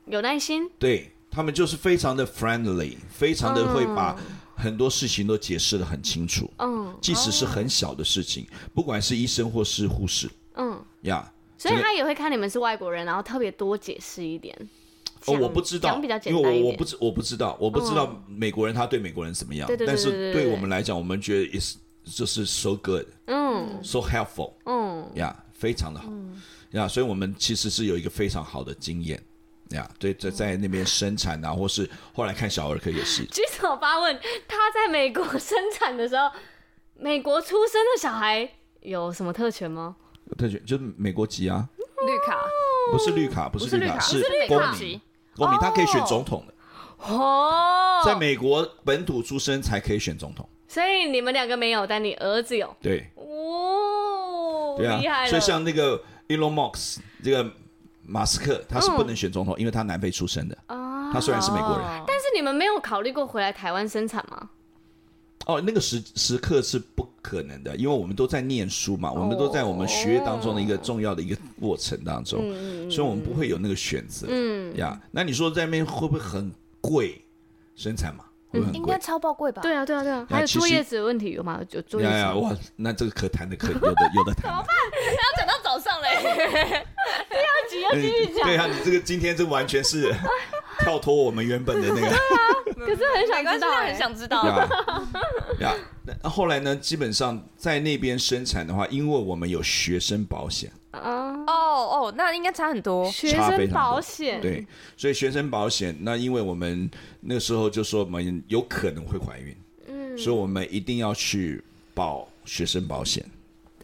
Speaker 2: 有耐心，
Speaker 1: 对他们就是非常的 friendly，非常的会把很多事情都解释的很清楚。嗯，即使是很小的事情，嗯、不管是医生或是护士，嗯呀
Speaker 2: 所以他也会看你们是外国人，然后特别多解释一点。
Speaker 1: 哦，我不知道，因为我我不知我不知道，我不知道美国人他对美国人怎么样，但是对我们来讲，我们觉得 is 就是 so good，嗯，so helpful，嗯，呀，非常的好，呀，所以我们其实是有一个非常好的经验，呀，对，在在那边生产啊，或是后来看小儿科也是。
Speaker 2: 举手发问，他在美国生产的时候，美国出生的小孩有什么特权吗？
Speaker 1: 有特权就是美国籍啊，
Speaker 3: 绿卡，
Speaker 1: 不是绿卡，不是绿卡，是公民。公民他可以选总统的。哦，在美国本土出生才可以选总统，
Speaker 2: 所以你们两个没有，但你儿子有。
Speaker 1: 对，哦，对啊，所以像那个 Elon Musk 这个马斯克，他是不能选总统，因为他南非出生的。哦，他虽然是美国人，
Speaker 2: 但是你们没有考虑过回来台湾生产吗？
Speaker 1: 哦，那个时时刻是不可能的，因为我们都在念书嘛，我们都在我们学业当中的一个重要的一个过程当中，所以我们不会有那个选择。嗯呀，那你说在那边会不会很贵生产嘛？会很贵？
Speaker 3: 应该超爆贵吧？
Speaker 2: 对啊，对啊，对啊。还有坐月子的问题有吗？有坐月子。
Speaker 1: 呀哇，那这个可谈的可有的有的谈。
Speaker 2: 怎么办？要讲到早上嘞？*laughs* 不要急，要继续讲。
Speaker 1: 对啊，你这个今天这完全是跳脱我们原本的那个。*laughs*
Speaker 2: 可是很想知道，
Speaker 3: 很想知道。
Speaker 1: 呀，那后来呢？基本上在那边生产的话，因为我们有学生保险。
Speaker 3: 哦哦，那应该差很多。
Speaker 2: 学生保险，
Speaker 1: 对，所以学生保险，那因为我们那时候就说我们有可能会怀孕，嗯，所以我们一定要去保学生保险。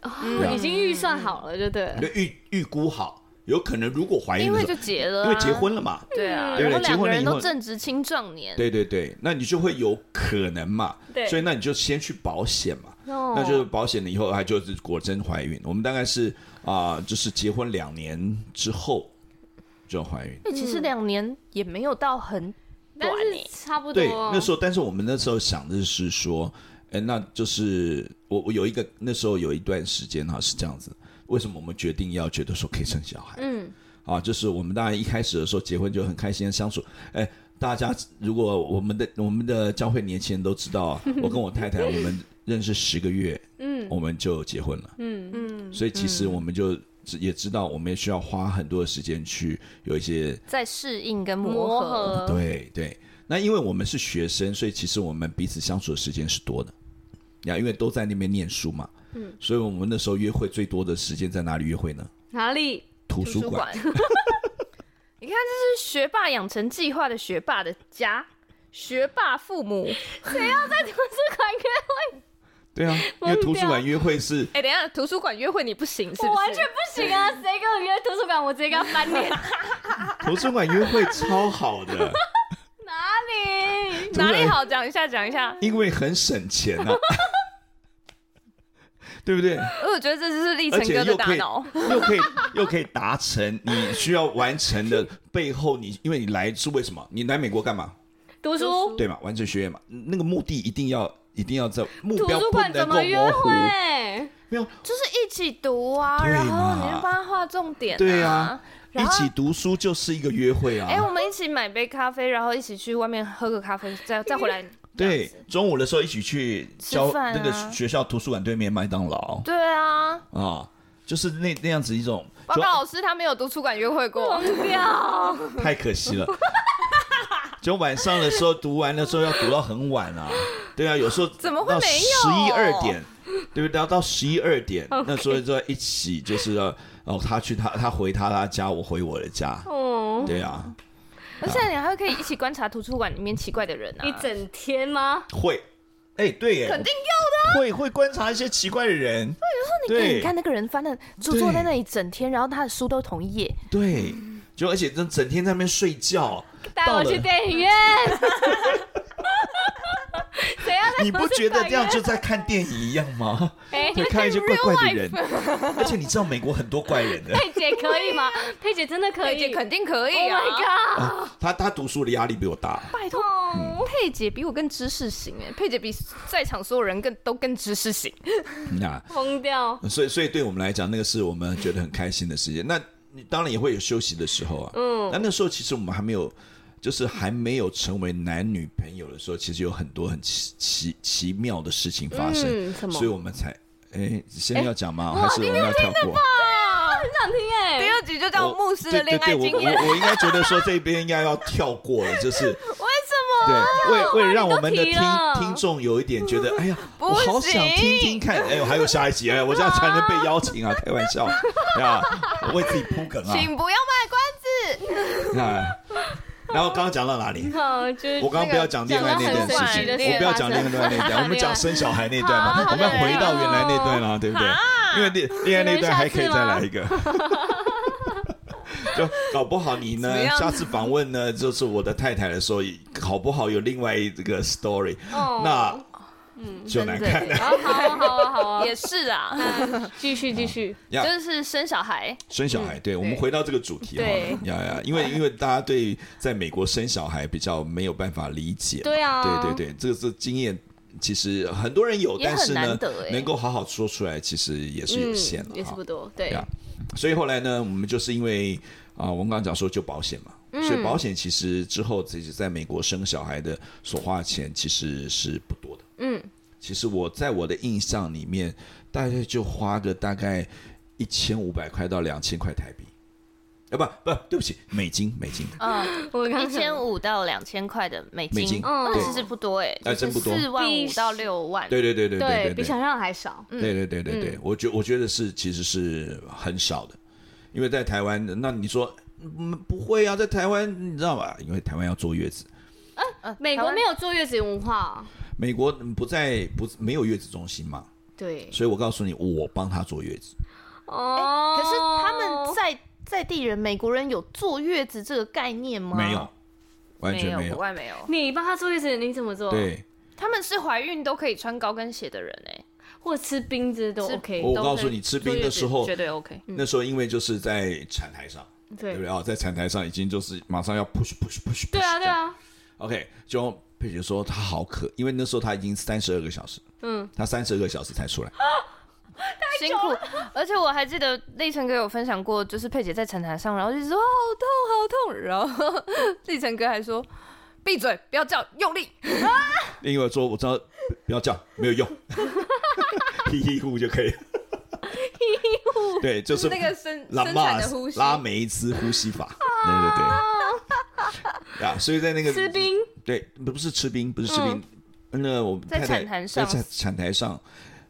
Speaker 2: 哦，已经预算好了，就对。
Speaker 1: 对，预预估好。有可能如果怀孕，
Speaker 3: 因为就结了，
Speaker 1: 因为结婚了嘛，
Speaker 3: 对啊，
Speaker 1: 对不对？结婚了以后
Speaker 3: 都正值青壮年，
Speaker 1: 对对对，那你就会有可能嘛，对，所以那你就先去保险嘛，那就是保险了以后，还就是果真怀孕。我们大概是啊，就是结婚两年之后就怀孕。
Speaker 3: 那其实两年也没有到很短，
Speaker 2: 差不多。
Speaker 1: 对，那时候，但是我们那时候想的是说，哎，那就是我我有一个那时候有一段时间哈是这样子。为什么我们决定要觉得说可以生小孩？嗯，啊，就是我们当然一开始的时候结婚就很开心的相处。哎，大家如果我们的我们的教会年轻人都知道，*laughs* 我跟我太太我们认识十个月，嗯，我们就结婚了，嗯嗯，所以其实我们就也知道，我们也需要花很多的时间去有一些
Speaker 3: 在适应跟磨合。
Speaker 1: 对对，那因为我们是学生，所以其实我们彼此相处的时间是多的，呀，因为都在那边念书嘛。嗯，所以我们那时候约会最多的时间在哪里约会呢？
Speaker 2: 哪里？
Speaker 1: 图书馆。*laughs*
Speaker 3: 你看，这是学霸养成计划的学霸的家，学霸父母，
Speaker 2: 谁要在图书馆约会？
Speaker 1: 对啊，因为图书馆约会是……
Speaker 3: 哎，等一下，图书馆约会你不行是不是？
Speaker 2: 我完全不行啊！*laughs* 谁跟我约图书馆，我直接跟他翻脸。*laughs*
Speaker 1: 图书馆约会超好的。
Speaker 2: 哪里？
Speaker 3: 哪里好？讲一下，讲一下。
Speaker 1: 因为很省钱啊。对不对？
Speaker 3: 我觉得这就是立成哥的大脑，
Speaker 1: 又可以 *laughs* 又可以达成你需要完成的背后，你因为你来是为什么？你来美国干嘛？
Speaker 2: 读书，
Speaker 1: 对嘛？完成学业嘛？那个目的一定要一定要在目标
Speaker 2: 图书馆怎么约会？
Speaker 1: 没有，
Speaker 3: 就是一起读啊，然后你就帮他画重点，
Speaker 1: 对啊，一起读书就是一个约会啊。
Speaker 3: 哎，我们一起买杯咖啡，然后一起去外面喝个咖啡，再再回来。
Speaker 1: 对，中午的时候一起去交那个学校图书馆对面麦当劳。
Speaker 3: 对啊，
Speaker 1: 啊，就是那那样子一种。
Speaker 3: 报告老师，他没有图书馆约会过，掉 *laughs*
Speaker 1: 太可惜了。就晚上的时候读完的时候要读到很晚啊。对啊，有时候
Speaker 3: 怎么会没有
Speaker 1: 十一二点？对不对？要到十一二点 *laughs* 那所以就在一起，就是哦，他去他他回他他家，我回我的家。哦、oh.，对啊。
Speaker 3: 那现在你还可以一起观察图书馆里面奇怪的人啊？
Speaker 2: 一整天吗？
Speaker 1: 会。哎、欸，对耶，
Speaker 3: 肯定要的。
Speaker 1: 会会观察一些奇怪的人。对，
Speaker 3: 有时候你你看那个人翻的，就坐在那里整天，然后他的书都同一页。
Speaker 1: 对，就而且整整天在那边睡觉。
Speaker 2: 带我去电影院。*laughs*
Speaker 1: 你不觉得这样就在看电影一样吗？
Speaker 2: 欸、*laughs*
Speaker 1: 对，看一些怪怪的人，而且你知道美国很多怪人的。
Speaker 2: 佩姐可以吗？佩姐真的可以，
Speaker 3: 佩姐肯定可以啊！Oh my God
Speaker 1: 啊他他读书的压力比我大。
Speaker 3: 拜托、嗯，佩姐比我更知识型哎，佩姐比在场所有人更都更知识型。*laughs*
Speaker 1: 那
Speaker 2: 疯掉。
Speaker 1: 所以所以对我们来讲，那个是我们觉得很开心的时间。那你当然也会有休息的时候啊。嗯。那那时候其实我们还没有。就是还没有成为男女朋友的时候，其实有很多很奇奇奇妙的事情发生，嗯、所以我们才哎，现在要讲吗？还是我们要跳过？
Speaker 2: 很想听哎。
Speaker 3: 第二集就叫牧师的恋爱经验。
Speaker 1: 我我 *laughs* 我应该觉得说这边应该要跳过了，就是 *laughs* 为
Speaker 3: 什么？
Speaker 1: 对，为为了让我们的听听众有一点觉得，哎呀，我好想听听看。哎呦，还有下一集哎，我这样才能被邀请啊！*laughs* 开玩笑啊，我为自己铺梗啊，
Speaker 3: 请不要卖关子。
Speaker 1: 啊。然后刚刚讲到哪里？*laughs* 我刚刚不要讲恋爱那段事情，我不要讲恋爱那段，我们讲生小孩那段嘛。我们要回到原来那段了，对不对？因为恋恋爱那段还可以再来一个。就搞不好你呢，下次访问呢，就是我的太太的时候，好不好有另外一个 story？那。嗯，就难看的。
Speaker 2: 好啊，好啊，好啊，*laughs*
Speaker 3: 也是啊。
Speaker 2: 继续，继续，
Speaker 3: 就是生小孩。
Speaker 1: 生小孩，对，我们回到这个主题哈。呀呀，因为因为大家对在美国生小孩比较没有办法理解。
Speaker 2: 对啊，
Speaker 1: 对对对，这个是经验，其实很多人有，但是呢，能够好好说出来，其实也是有限的，
Speaker 2: 也是不多。对呀，
Speaker 1: 所以后来呢，我们就是因为啊，我们刚刚讲说就保险嘛，所以保险其实之后自己在美国生小孩的所花的钱其实是不多的。嗯，其实我在我的印象里面，大概就花个大概一千五百块到两千块台币，啊不不，对不起，美金美金。
Speaker 3: 嗯，我一千五到两千块的美金，美金，嗯，其实不多哎，
Speaker 1: 哎，真不多，
Speaker 3: 四万五到六万，
Speaker 1: 对对对对对，
Speaker 2: 比想象还少。
Speaker 1: 对对对对对，我觉我觉得是其实是很少的，因为在台湾，那你说嗯不会啊，在台湾你知道吧？因为台湾要坐月子，
Speaker 2: 嗯，美国没有坐月子文化。
Speaker 1: 美国不在不没有月子中心嘛？
Speaker 2: 对，
Speaker 1: 所以我告诉你，我帮他坐月子。
Speaker 3: 哦，可是他们在在地人美国人有坐月子这个概念吗？
Speaker 1: 没有，完全没有，
Speaker 3: 国外没有。
Speaker 2: 你帮他坐月子，你怎么做？
Speaker 1: 对，
Speaker 3: 他们是怀孕都可以穿高跟鞋的人哎，
Speaker 2: 或者吃冰子都 OK。
Speaker 1: 我告诉你，吃冰的时候
Speaker 3: 绝对 OK。
Speaker 1: 那时候因为就是在产台上，对不对啊？在产台上已经就是马上要 push push push。
Speaker 2: 对啊，对啊。
Speaker 1: OK，就。佩姐说她好渴，因为那时候她已经三十二个小时，嗯，她三十二个小时才出来，
Speaker 3: 太辛苦。而且我还记得立成哥有分享过，就是佩姐在产台上，然后就说好痛好痛，然后 *laughs* 立成哥还说闭嘴，不要叫，用力。
Speaker 1: 因为我说我知道不要叫，没有用，*laughs* 嘿嘿呼就可以了。
Speaker 2: 嘿嘿呼，
Speaker 1: 对，就是
Speaker 3: 那个生
Speaker 1: 拉
Speaker 3: 生产的呼吸，
Speaker 1: 拉梅兹呼吸法，对对对。*laughs* 啊，所以在那个
Speaker 2: 吃冰。
Speaker 1: 对，不是吃冰，不是吃冰。嗯、那我太太在产台上，在产台上，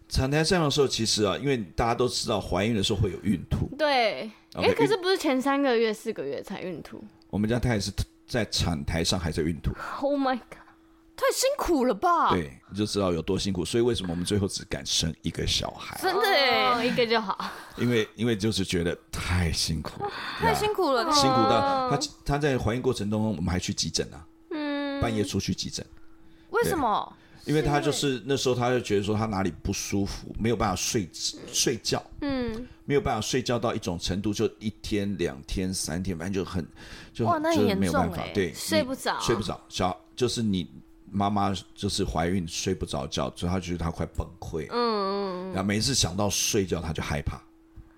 Speaker 1: 产台上的时候，其实啊，因为大家都知道，怀孕的时候会有孕吐。
Speaker 2: 对，哎、okay，可是不是前三个月、四个月才孕吐？
Speaker 1: 我们家太太是在产台上还在孕吐。
Speaker 2: Oh my god！
Speaker 3: 太辛苦了吧？
Speaker 1: 对，你就知道有多辛苦。所以为什么我们最后只敢生一个小孩？
Speaker 3: 真的
Speaker 2: 一个就好。
Speaker 1: 因为因为就是觉得太辛苦了，
Speaker 3: 太辛苦了，
Speaker 1: 辛苦到他他在怀孕过程中，我们还去急诊啊。半夜出去急诊，
Speaker 3: 为什么？
Speaker 1: 因为他就是那时候他就觉得说他哪里不舒服，没有办法睡睡觉，嗯，没有办法睡觉到一种程度，就一天两天三天，反正就很就
Speaker 3: 哇，那很严重，
Speaker 1: 就没有办法，对，
Speaker 2: 睡不着，
Speaker 1: 睡不着，小就是你妈妈就是怀孕睡不着觉，所以她觉得她快崩溃，嗯嗯，然后每次想到睡觉她就害怕。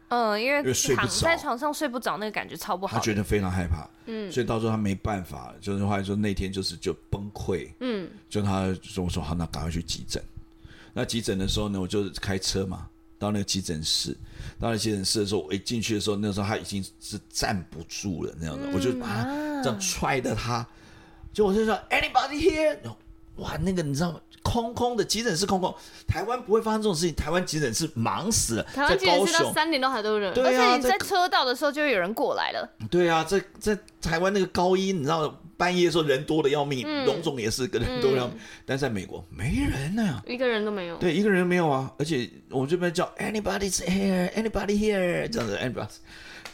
Speaker 3: 嗯，因为躺在床上睡不着，那个感觉超不好。
Speaker 1: 她觉得非常害怕，嗯，所以到时候她没办法，就是后来说那天就是就崩溃，嗯，就她说我说好，那赶快去急诊。那急诊的时候呢，我就开车嘛，到那个急诊室，到那个急诊室的时候，我一进去的时候，那时候她已经是站不住了那样的，嗯、我就把她这样踹的她，就我就说 anybody here，哇，那个你知道吗？空空的急诊室空空，台湾不会发生这种事情。台湾急诊室忙死了，
Speaker 2: 台湾急诊室到三点都还都人，
Speaker 1: 对啊，
Speaker 3: 而且你在车道的时候就会有人过来了。
Speaker 1: 对啊，在在台湾那个高音，你知道半夜的时候人多的要命，荣总也是个人多要命，但在美国没人呢、啊，
Speaker 2: 一个人都没有。
Speaker 1: 对，一个人没有啊，而且我们这边叫 anybody's here，anybody here 这样子，anybody，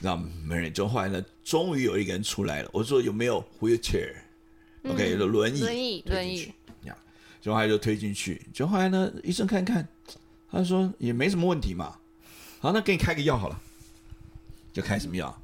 Speaker 1: 知道没人。就后来呢，终于有一个人出来了，我说有没有 wheelchair？OK，、嗯、有轮椅，
Speaker 3: 轮椅，轮椅。
Speaker 1: 就后来就推进去，就后来呢，医生看看，他说也没什么问题嘛，好，那给你开个药好了，就开什么药？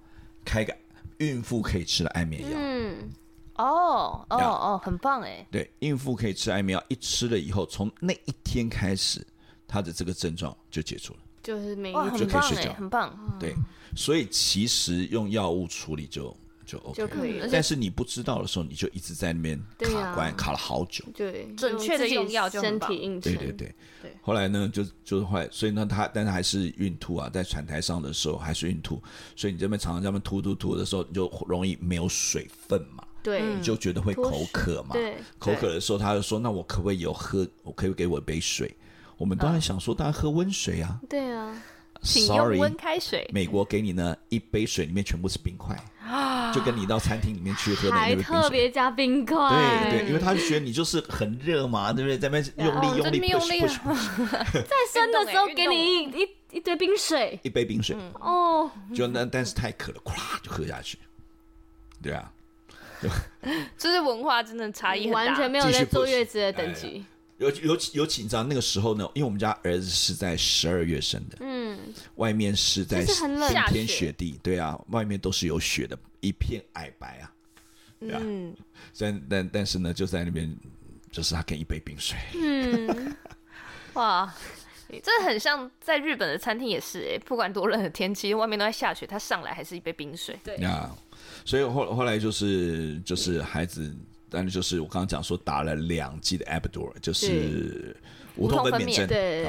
Speaker 1: 开个孕妇可以吃的安眠药。
Speaker 3: 嗯，哦哦哦，很棒哎。
Speaker 1: 对，孕妇可以吃安眠药，一吃了以后，从那一天开始，他的这个症状就解除了，
Speaker 2: 就是每
Speaker 1: 就可以睡觉，
Speaker 3: 很棒。
Speaker 1: 对，所以其实用药物处理就。就 OK，
Speaker 2: 就可以了。
Speaker 1: 但是你不知道的时候，你就一直在那边卡关，卡了好久。
Speaker 2: 对，
Speaker 3: 准确的用药就
Speaker 2: 身体应
Speaker 1: 对对对。对后来呢，就就是后来，所以呢，他但是还是孕吐啊，在产台上的时候还是孕吐，所以你这边常常这边吐吐吐的时候，你就容易没有水分嘛。
Speaker 2: 对。
Speaker 1: 你就觉得会口渴嘛。
Speaker 2: 对。
Speaker 1: 口渴的时候，他就说：“那我可不可以有喝？我可以给我一杯水？”我们当然想说，当然喝温水啊。
Speaker 2: 对啊。
Speaker 3: 请用温开水。
Speaker 1: 美国给你呢一杯水，里面全部是冰块。就跟你到餐厅里面去喝的那个冰水，还特别
Speaker 2: 加冰块，
Speaker 1: 对对，因为他就觉得你就是很热嘛，对不对？在那边用力用力，
Speaker 2: 用力，在生的时候给你 *laughs* 一一一堆冰水，
Speaker 1: 一杯冰水，
Speaker 2: 哦，
Speaker 1: 就那但是太渴了，咵就喝下去，对啊，*laughs*
Speaker 3: 就是文化真的差异很大，
Speaker 2: 完全没有在坐月子的等级。
Speaker 1: 尤尤其尤其你知道那个时候呢，因为我们家儿子是在十二月生的，嗯，外面是在冰天雪地，对啊，外面都是有雪的，一片皑白啊，对啊，嗯，但但但是呢，就在那边，就是他给一杯冰水，
Speaker 3: 嗯，*laughs* 哇，这很像在日本的餐厅也是哎，不管多冷的天气，外面都在下雪，他上来还是一杯冰水，
Speaker 2: 对。
Speaker 1: 啊，所以后后来就是就是孩子。但是就是我刚刚讲说打了两剂的 Epidural 就是无痛分娩针，
Speaker 2: 对，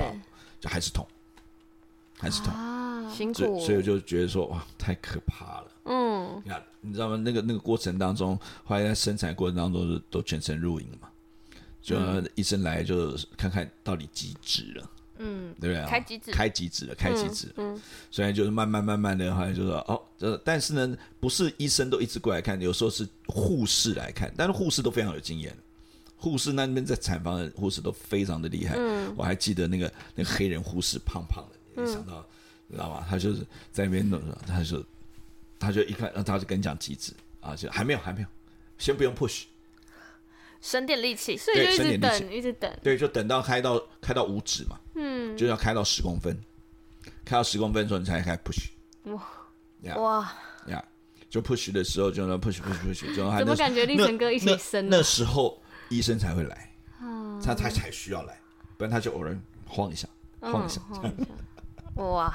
Speaker 1: 就还是痛，还是痛，
Speaker 2: 啊、
Speaker 3: 辛苦，
Speaker 1: 所以我就觉得说哇，太可怕了。嗯，你看，你知道吗？那个那个过程当中，后来在生产过程当中都都全程录影嘛，就医生来就看看到底几指了。
Speaker 3: 嗯，
Speaker 1: 对不对？
Speaker 3: 开几指？
Speaker 1: 开几指了？开几指？
Speaker 2: 嗯，
Speaker 1: 所以就是慢慢慢慢的，后来就说哦，这但是呢，不是医生都一直过来看，有时候是护士来看，但是护士都非常有经验，护士那边在产房的护士都非常的厉害。嗯，我还记得那个那个黑人护士胖胖的，没想到你，知道吗？他就是在那边弄，他就他就一看，他就跟你讲几指啊，就还没有，还没有，先不用 push。
Speaker 3: 省点力气，
Speaker 2: 所以就一直等，一直等。
Speaker 1: 对，就等到开到开到五指嘛，嗯，就要开到十公分，开到十公分的时候你才开始 push。哇
Speaker 3: 哇
Speaker 1: 呀！就 push 的时候就那 push push push，就
Speaker 2: 怎么感觉立成哥一起生？
Speaker 1: 那时候医生才会来，他他才需要来，不然他就偶尔晃一下，晃一下。
Speaker 3: 哇！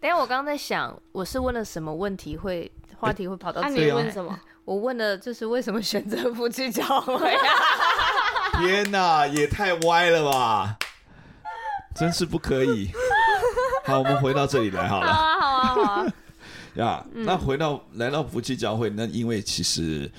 Speaker 3: 等下我刚刚在想，我是问了什么问题会话题会跑到这里？
Speaker 2: 问什么？*laughs*
Speaker 3: 我问的就是为什么选择夫妻教会？*laughs*
Speaker 1: 天哪，也太歪了吧！真是不可以。*laughs* 好，我们回到这里来好了。
Speaker 2: 好啊，好啊，好啊。
Speaker 1: 呀，那回到来到夫妻教会，那因为其实。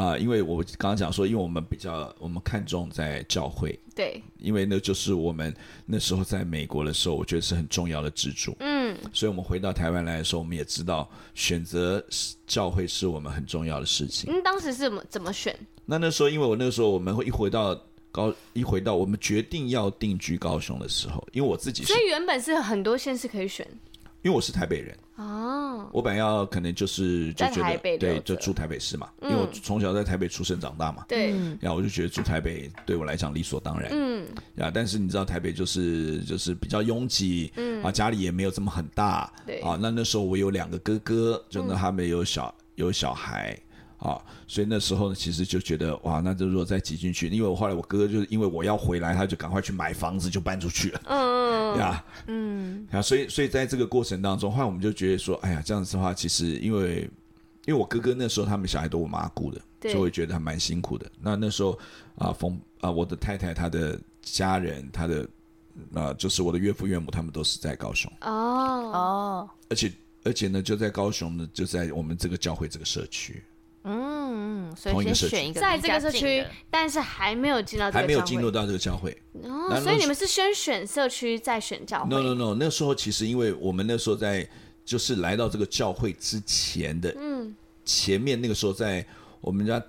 Speaker 1: 啊、呃，因为我刚刚讲说，因为我们比较我们看重在教会，
Speaker 2: 对，
Speaker 1: 因为那就是我们那时候在美国的时候，我觉得是很重要的支柱，嗯，所以我们回到台湾来的时候，我们也知道选择教会是我们很重要的事情。
Speaker 2: 嗯，当时是怎么怎么选？
Speaker 1: 那那时候，因为我那个时候我们会一回到高一回到我们决定要定居高雄的时候，因为我自己是，
Speaker 2: 所以原本是很多县市可以选。
Speaker 1: 因为我是台北人
Speaker 2: 哦，
Speaker 1: 我本来要可能就是就觉得对，就住台北市嘛，
Speaker 2: 嗯、
Speaker 1: 因为我从小在台北出生长大嘛，
Speaker 2: 对，
Speaker 1: 然后我就觉得住台北对我来讲理所当然，嗯，呀，但是你知道台北就是就是比较拥挤，嗯。啊，家里也没有这么很大，对。啊，那那时候我有两个哥哥，就那他们有小有小孩。啊，所以那时候呢，其实就觉得哇，那就如果再挤进去，因为我后来我哥哥就是因为我要回来，他就赶快去买房子，就搬出去了。嗯呀，嗯啊，所以所以在这个过程当中，后来我们就觉得说，哎呀，这样子的话，其实因为因为我哥哥那时候他们小孩都我妈顾的，对所以我觉得还蛮辛苦的。那那时候啊，冯啊，我的太太她的家人，她的啊，就是我的岳父岳母，他们都是在高雄。
Speaker 2: 哦哦，
Speaker 1: 而且而且呢，就在高雄呢，就在我们这个教会这个社区。
Speaker 3: 嗯，嗯，所以先选一个
Speaker 2: 在这个社区，但是还没有进到这个
Speaker 1: 还没有进入到这个教会。
Speaker 2: 哦，所以你们是先选社区再选教会
Speaker 1: ？No No No，那时候其实因为我们那时候在就是来到这个教会之前的，嗯，前面那个时候在我们家。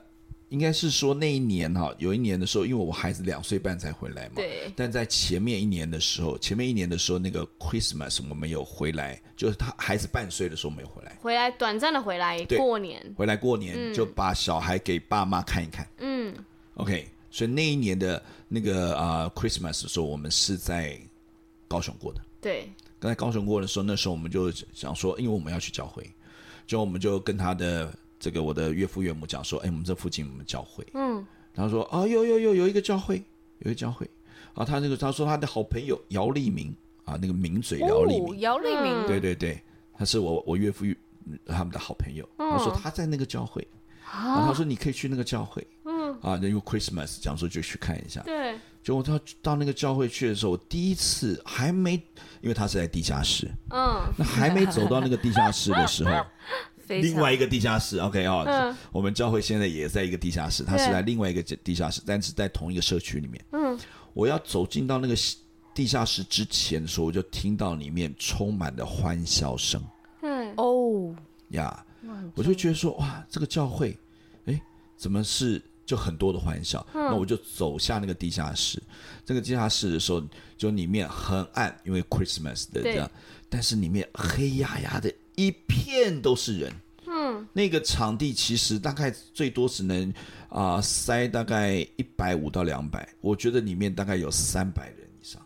Speaker 1: 应该是说那一年哈，有一年的时候，因为我孩子两岁半才回来嘛。
Speaker 2: 对。
Speaker 1: 但在前面一年的时候，前面一年的时候，那个 Christmas 我们有回来，就是他孩子半岁的时候没有回来。
Speaker 2: 回来短暂的回来过年。
Speaker 1: 回来过年、嗯、就把小孩给爸妈看一看。嗯。OK，所以那一年的那个啊、uh, Christmas 的时候，我们是在高雄过的。
Speaker 2: 对。
Speaker 1: 刚才高雄过的时候，那时候我们就想说，因为我们要去教会，就我们就跟他的。这个我的岳父岳母讲说，哎，我们这附近有没有教会，嗯，然后说，啊，有有有有一个教会，有一个教会，啊，他那个他说他的好朋友姚立明啊，那个名嘴姚立明，
Speaker 3: 姚立明，
Speaker 1: 对对对，他是我我岳父岳他们的好朋友，他说他在那个教会，然后他说你可以去那个教会，嗯，啊，因为 Christmas 讲说就去看一下，
Speaker 2: 对，
Speaker 1: 就我到到那个教会去的时候，我第一次还没，因为他是在地下室，嗯，那还没走到那个地下室的时候。*laughs* 另外一个地下室，OK 哦，嗯、我们教会现在也在一个地下室，它是在另外一个地下室，但是在同一个社区里面。嗯，我要走进到那个地下室之前的时候，我就听到里面充满了欢笑声。嗯，哦，呀，我就觉得说，哇，这个教会，哎，怎么是就很多的欢笑？嗯、那我就走下那个地下室，这个地下室的时候，就里面很暗，因为 Christmas 的这样，但是里面黑压压的。一片都是人，嗯，那个场地其实大概最多只能啊、呃、塞大概一百五到两百，我觉得里面大概有三百人以上。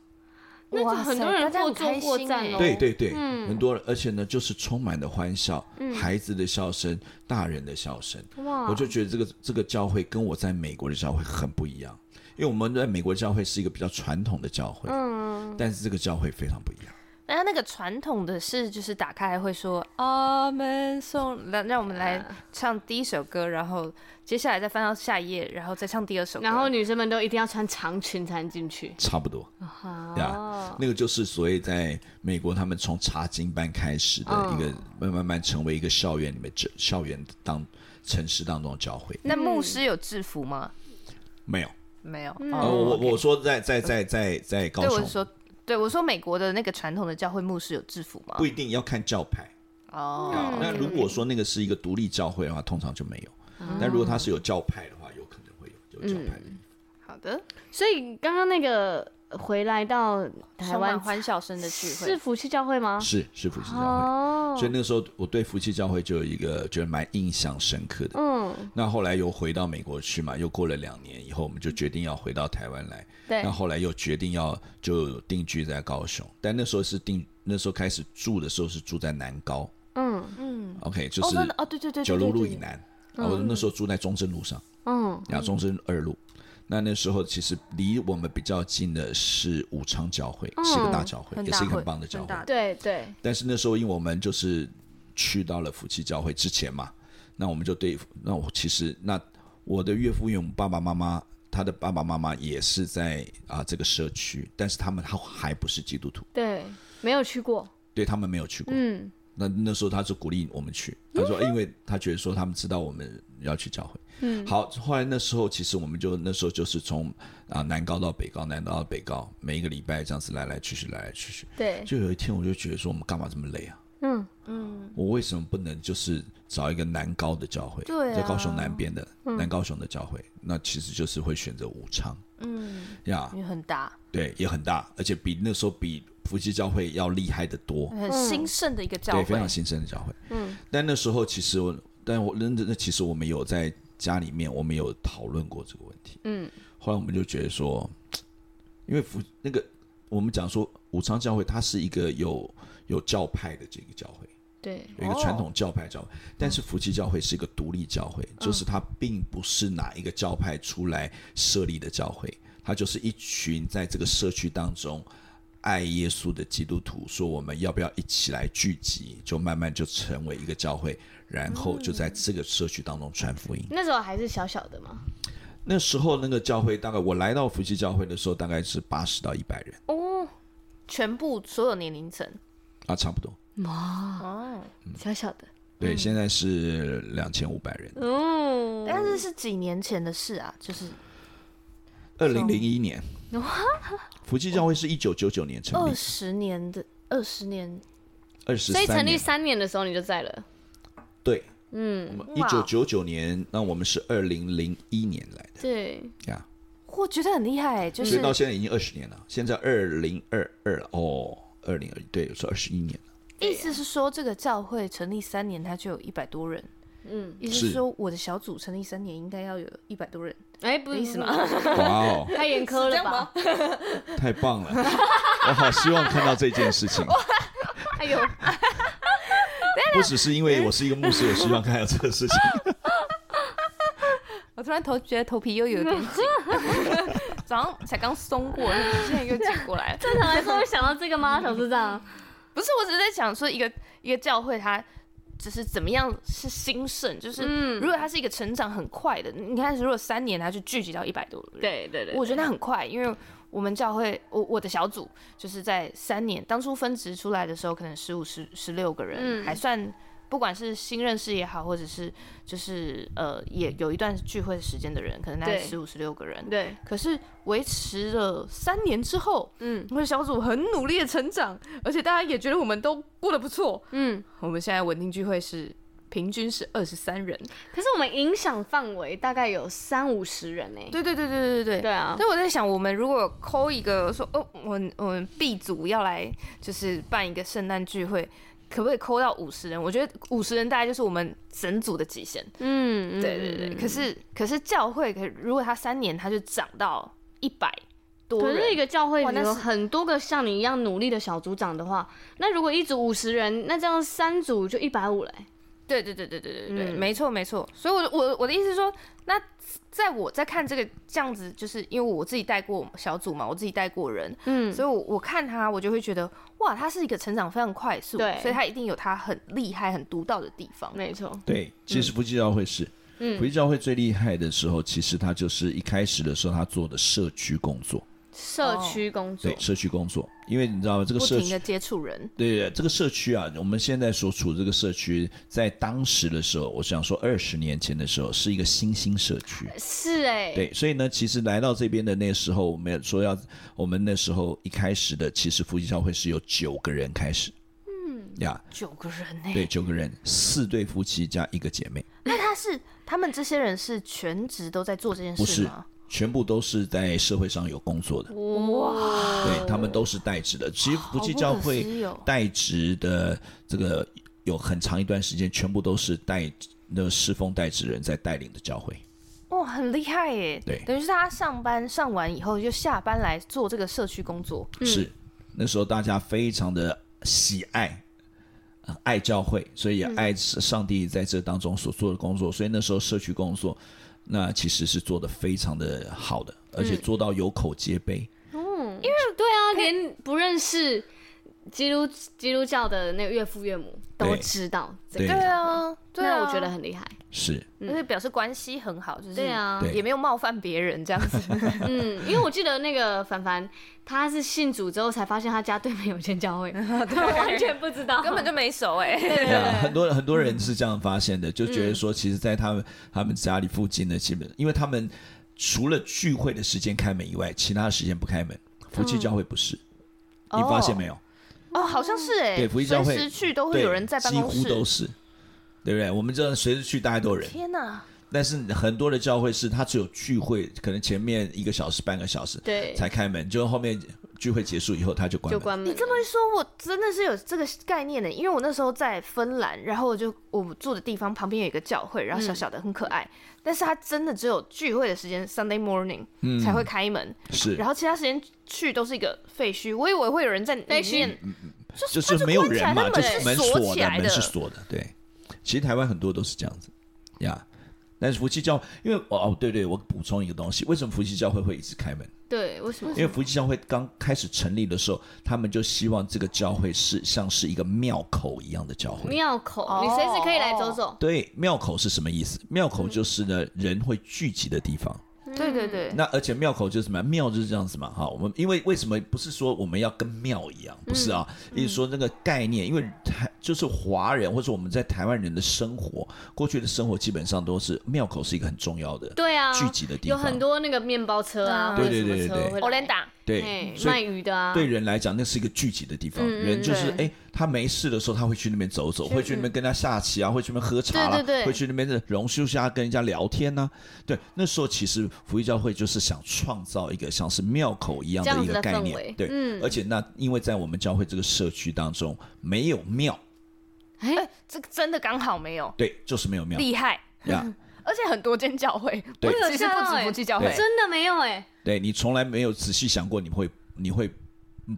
Speaker 2: 那就很多人过坐过站哦。
Speaker 1: 对对对，嗯、很多人，而且呢，就是充满了欢笑，嗯、孩子的笑声，大人的笑声。哇！我就觉得这个这个教会跟我在美国的教会很不一样，因为我们在美国教会是一个比较传统的教会，嗯，但是这个教会非常不一样。
Speaker 3: 那那个传统的是，就是打开会说阿门颂，让让我们来唱第一首歌，然后接下来再翻到下一页，然后再唱第二首歌。
Speaker 2: 然后女生们都一定要穿长裙才能进去。
Speaker 1: 差不多。呀，那个就是所谓在美国，他们从查经班开始的一个，慢慢慢成为一个校园里面，这校园当城市当中的教会。
Speaker 3: 那牧师有制服吗？
Speaker 1: 没有，
Speaker 3: 没有。
Speaker 1: 我我我说在在在在在高雄。
Speaker 3: 对，我说美国的那个传统的教会牧师有制服吗？
Speaker 1: 不一定要看教派哦。那如果说那个是一个独立教会的话，通常就没有。嗯、但如果他是有教派的话，有可能会有有教派的、嗯。
Speaker 2: 好的，所以刚刚那个。回来到台湾
Speaker 3: 欢笑声的聚会。
Speaker 2: 是福气教会吗？
Speaker 1: 是是福气教会，哦、所以那个时候我对福气教会就有一个觉得蛮印象深刻的。嗯，那后来又回到美国去嘛，又过了两年以后，我们就决定要回到台湾来。对，那后来又决定要就定居在高雄，但那时候是定那时候开始住的时候是住在南高。嗯。嗯，OK，就是
Speaker 2: 哦对对对
Speaker 1: 九如路以南，我那时候住在中正路上，嗯，然后中正二路。那那时候其实离我们比较近的是武昌教会，嗯、是一个大教会，会也是一个很棒的教会。
Speaker 2: 对对。
Speaker 1: 但是那时候因为我们就是去到了福气教会之前嘛，那我们就对，那我其实那我的岳父岳母爸爸妈妈，他的爸爸妈妈也是在啊这个社区，但是他们他还不是基督徒。
Speaker 2: 对，没有去过。
Speaker 1: 对，他们没有去过。嗯。那那时候他是鼓励我们去，他说，因为他觉得说他们知道我们要去教会。嗯，好，后来那时候其实我们就那时候就是从啊南高到北高，南高到北高，每一个礼拜这样子来来去去，来来去去。
Speaker 2: 对。
Speaker 1: 就有一天我就觉得说我们干嘛这么累啊？嗯嗯。我为什么不能就是找一个南高的教会？对、啊。在高雄南边的、嗯、南高雄的教会，那其实就是会选择武昌。嗯。呀。也
Speaker 3: 很大。
Speaker 1: 对，也很大，而且比那时候比伏羲教会要厉害的多。
Speaker 3: 很兴盛的一个教会。
Speaker 1: 对，非常兴盛的教会。嗯。但那时候其实我，但我认真的，其实我们有在。家里面我们有讨论过这个问题，嗯，后来我们就觉得说，因为福那个我们讲说武昌教会它是一个有有教派的这个教会，
Speaker 2: 对，
Speaker 1: 有一个传统教派教会，哦、但是福气教会是一个独立教会，嗯、就是它并不是哪一个教派出来设立的教会，它就是一群在这个社区当中爱耶稣的基督徒，说我们要不要一起来聚集，就慢慢就成为一个教会。然后就在这个社区当中传福音。
Speaker 2: 那时候还是小小的吗？
Speaker 1: 那时候那个教会大概我来到福气教会的时候，大概是八十到一百人。
Speaker 3: 哦，全部所有年龄层
Speaker 1: 啊，差不多。
Speaker 2: 哇哦，小小的。
Speaker 1: 对，现在是两千五百人。
Speaker 3: 嗯，但是是几年前的事啊，就是
Speaker 1: 二零零一年。福气教会是一九九九年成立，
Speaker 3: 二十年的二十年，
Speaker 1: 二十，
Speaker 2: 所以成立三年的时候你就在了。
Speaker 1: 对，嗯，一九九九年，那我们是二零零一年来的。
Speaker 2: 对
Speaker 1: 呀，
Speaker 3: 我觉得很厉害，就是
Speaker 1: 到现在已经二十年了，现在二零二二了哦，二零二一，对，是二十一年了。
Speaker 3: 意思是说，这个教会成立三年，它就有一百多人。嗯，也就是说，我的小组成立三年，应该要有一百多人。哎，不是意思吗？
Speaker 1: 哇哦，*laughs*
Speaker 2: 太严苛了吧？*laughs*
Speaker 1: 太棒了，我好希望看到这件事情。*laughs* 哎呦，不只是因为我是一个牧师，我希望看到这个事情。
Speaker 3: 我突然头觉得头皮又有点紧，早上才刚松过，现在又紧过来了。
Speaker 2: 正常来说会想到这个吗，董事长？
Speaker 3: 不是，我只是在想说，一个一个教会，它只是怎么样是兴盛，就是如果他是一个成长很快的，嗯、你看，如果三年他就聚集到一百多人，
Speaker 2: 对对对，
Speaker 3: 我觉得那很快，因为我们教会，我我的小组就是在三年当初分职出来的时候，可能十五十十六个人，嗯、还算。不管是新认识也好，或者是就是呃，也有一段聚会时间的人，可能大概十五十六个人。
Speaker 2: 对。
Speaker 3: 可是维持了三年之后，嗯，我们小组很努力的成长，而且大家也觉得我们都过得不错。嗯，我们现在稳定聚会是平均是二十三人，
Speaker 2: 可是我们影响范围大概有三五十人呢。
Speaker 3: 对对对对对对对。对啊。所以我在想，我们如果抠一个说，哦，我我们 B 组要来就是办一个圣诞聚会。可不可以抠到五十人？我觉得五十人大概就是我们整组的极限。嗯，对对对。可是可是教会，可如果他三年他就涨到一百多人，
Speaker 2: 可是一个教会有很多个像你一样努力的小组长的话，那如果一组五十人，那这样三组就一百五了。
Speaker 3: 对对对对对对对，没错没错。所以我我我的意思是说，那。在我在看这个这样子，就是因为我自己带过小组嘛，我自己带过人，嗯，所以我我看他，我就会觉得哇，他是一个成长非常快速，对，所以他一定有他很厉害、很独到的地方，
Speaker 2: 没错。
Speaker 1: 对，其实福气教会是，嗯，福气教会最厉害的时候，其实他就是一开始的时候他做的社区工作。
Speaker 2: 社区工作，
Speaker 1: 对社区工作，因为你知道吗？这个社区不停
Speaker 3: 的接触人，
Speaker 1: 对，这个社区啊，我们现在所处的这个社区，在当时的时候，我想说二十年前的时候，是一个新兴社区，
Speaker 2: 是哎、欸，
Speaker 1: 对，所以呢，其实来到这边的那时候，我们说要，我们那时候一开始的，其实夫妻教会是有九个人开始，嗯。呀，
Speaker 3: 九个人呢，
Speaker 1: 对，九个人，四对夫妻加一个姐妹，
Speaker 3: 那他是他们这些人是全职都在做这件事吗？
Speaker 1: 全部都是在社会上有工作的哇，对，他们都是代职的。其实福气教会代职的这个有很长一段时间，全部都是代那侍奉代职人在带领的教会。
Speaker 3: 哇，很厉害耶！
Speaker 1: 对，
Speaker 3: 等于是他上班上完以后就下班来做这个社区工作。
Speaker 1: 是，那时候大家非常的喜爱，爱教会，所以也爱上帝在这当中所做的工作。所以那时候社区工作。那其实是做的非常的好的，而且做到有口皆碑。
Speaker 2: 嗯，因为对啊，连不认识基督基督教的那个岳父岳母都知道这个。
Speaker 3: 对啊，对啊，
Speaker 2: 我觉得很厉害。
Speaker 1: 是，
Speaker 3: 因为表示关系很好，就是
Speaker 2: 对啊，
Speaker 3: 也没有冒犯别人这样子。*laughs*
Speaker 2: 嗯，因为我记得那个凡凡，他是信主之后才发现他家对面有间教会，*laughs* 他完全不知道，
Speaker 3: 根本就没熟哎。
Speaker 1: 对啊，很多很多人是这样发现的，就觉得说，其实，在他们他们家里附近的，基本因为他们除了聚会的时间开门以外，其他的时间不开门。夫妻教会不是，你发现没有？
Speaker 3: 哦，好像是哎。
Speaker 1: 对，福音教会
Speaker 3: 随时去都会有人在办公室，
Speaker 1: 几乎都是。对不对？我们这随时去，大家都有人。
Speaker 3: 天哪！
Speaker 1: 但是很多的教会是，他只有聚会，可能前面一个小时、半个小时，
Speaker 2: 对，
Speaker 1: 才开门，就后面聚会结束以后，他就关门。
Speaker 2: 就关门。
Speaker 3: 你这么一说，我真的是有这个概念的，因为我那时候在芬兰，然后我就我住的地方旁边有一个教会，然后小小的很可爱，嗯、但是他真的只有聚会的时间 Sunday morning 才会开门，嗯、
Speaker 1: 是，
Speaker 3: 然后其他时间去都是一个废墟，我以为会有人在里面，
Speaker 1: 就是没有人嘛，就是门锁
Speaker 3: 起来的，
Speaker 1: 门是锁的，对。其实台湾很多都是这样子，呀、yeah.，但是福气教，因为哦哦对对，我补充一个东西，为什么福气教会会一直开门？
Speaker 2: 对，为什么？
Speaker 1: 因为福气教会刚开始成立的时候，他们就希望这个教会是像是一个庙口一样的教会。
Speaker 2: 庙口，你随时可以来走走。
Speaker 1: 对，庙口是什么意思？庙口就是呢、嗯、人会聚集的地方。
Speaker 3: 对对对。
Speaker 1: 那而且庙口就是什么？庙就是这样子嘛，哈。我们因为为什么不是说我们要跟庙一样？不是啊，意思、嗯、说那个概念，因为台就是华人或者我们在台湾人的生活，过去的生活基本上都是庙口是一个很重要的，
Speaker 2: 对啊，
Speaker 1: 聚集的地方，
Speaker 2: 有很多那个面包车啊，
Speaker 1: 对对对对对，
Speaker 2: 欧联达。
Speaker 1: 对，
Speaker 2: 卖鱼的啊，
Speaker 1: 对人来讲，那是一个聚集的地方。嗯、人就是哎，他没事的时候，他会去那边走走，会去那边跟他下棋啊，会去那边喝茶啦，对对对，会去那边的榕树下跟人家聊天呐、啊。对，那时候其实福音教会就是想创造一个像是庙口一样的一个概念。对，嗯、而且那因为在我们教会这个社区当中没有庙，
Speaker 3: 哎，这个真的刚好没有。
Speaker 1: 对，就是没有庙，
Speaker 3: 厉害呀。而且很多间教会，
Speaker 1: 对，
Speaker 3: 其实不止夫妻教会，
Speaker 2: 真的没有哎。
Speaker 1: 对，你从来没有仔细想过，你会你会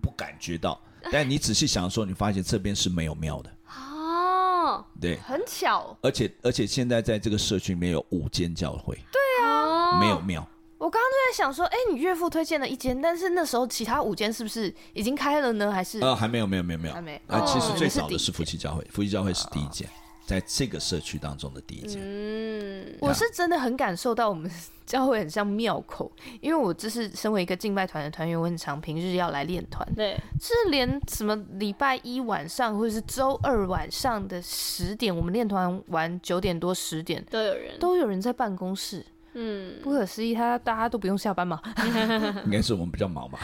Speaker 1: 不感觉到，但你仔细想的时候，你发现这边是没有庙的。
Speaker 2: 哦，
Speaker 1: 对，
Speaker 3: 很巧。
Speaker 1: 而且而且现在在这个社区里面有五间教会。
Speaker 3: 对啊，
Speaker 1: 没有庙。
Speaker 3: 我刚刚就在想说，哎，你岳父推荐了一间，但是那时候其他五间是不是已经开了呢？还是？
Speaker 1: 呃，还没有，没有，没有，没有，
Speaker 3: 还没。
Speaker 1: 啊，其实最早的是夫妻教会，夫妻教会是第一间。在这个社区当中的第一间，
Speaker 3: 嗯，我是真的很感受到我们教会很像庙口，因为我就是身为一个敬拜团的团员，我很常平日要来练团，
Speaker 2: 对，
Speaker 3: 是连什么礼拜一晚上或者是周二晚上的十点，我们练团完九点多十点
Speaker 2: 都有人，
Speaker 3: 都有人在办公室，嗯，不可思议，他大家都不用下班嘛？*laughs*
Speaker 1: 应该是我们比较忙吧，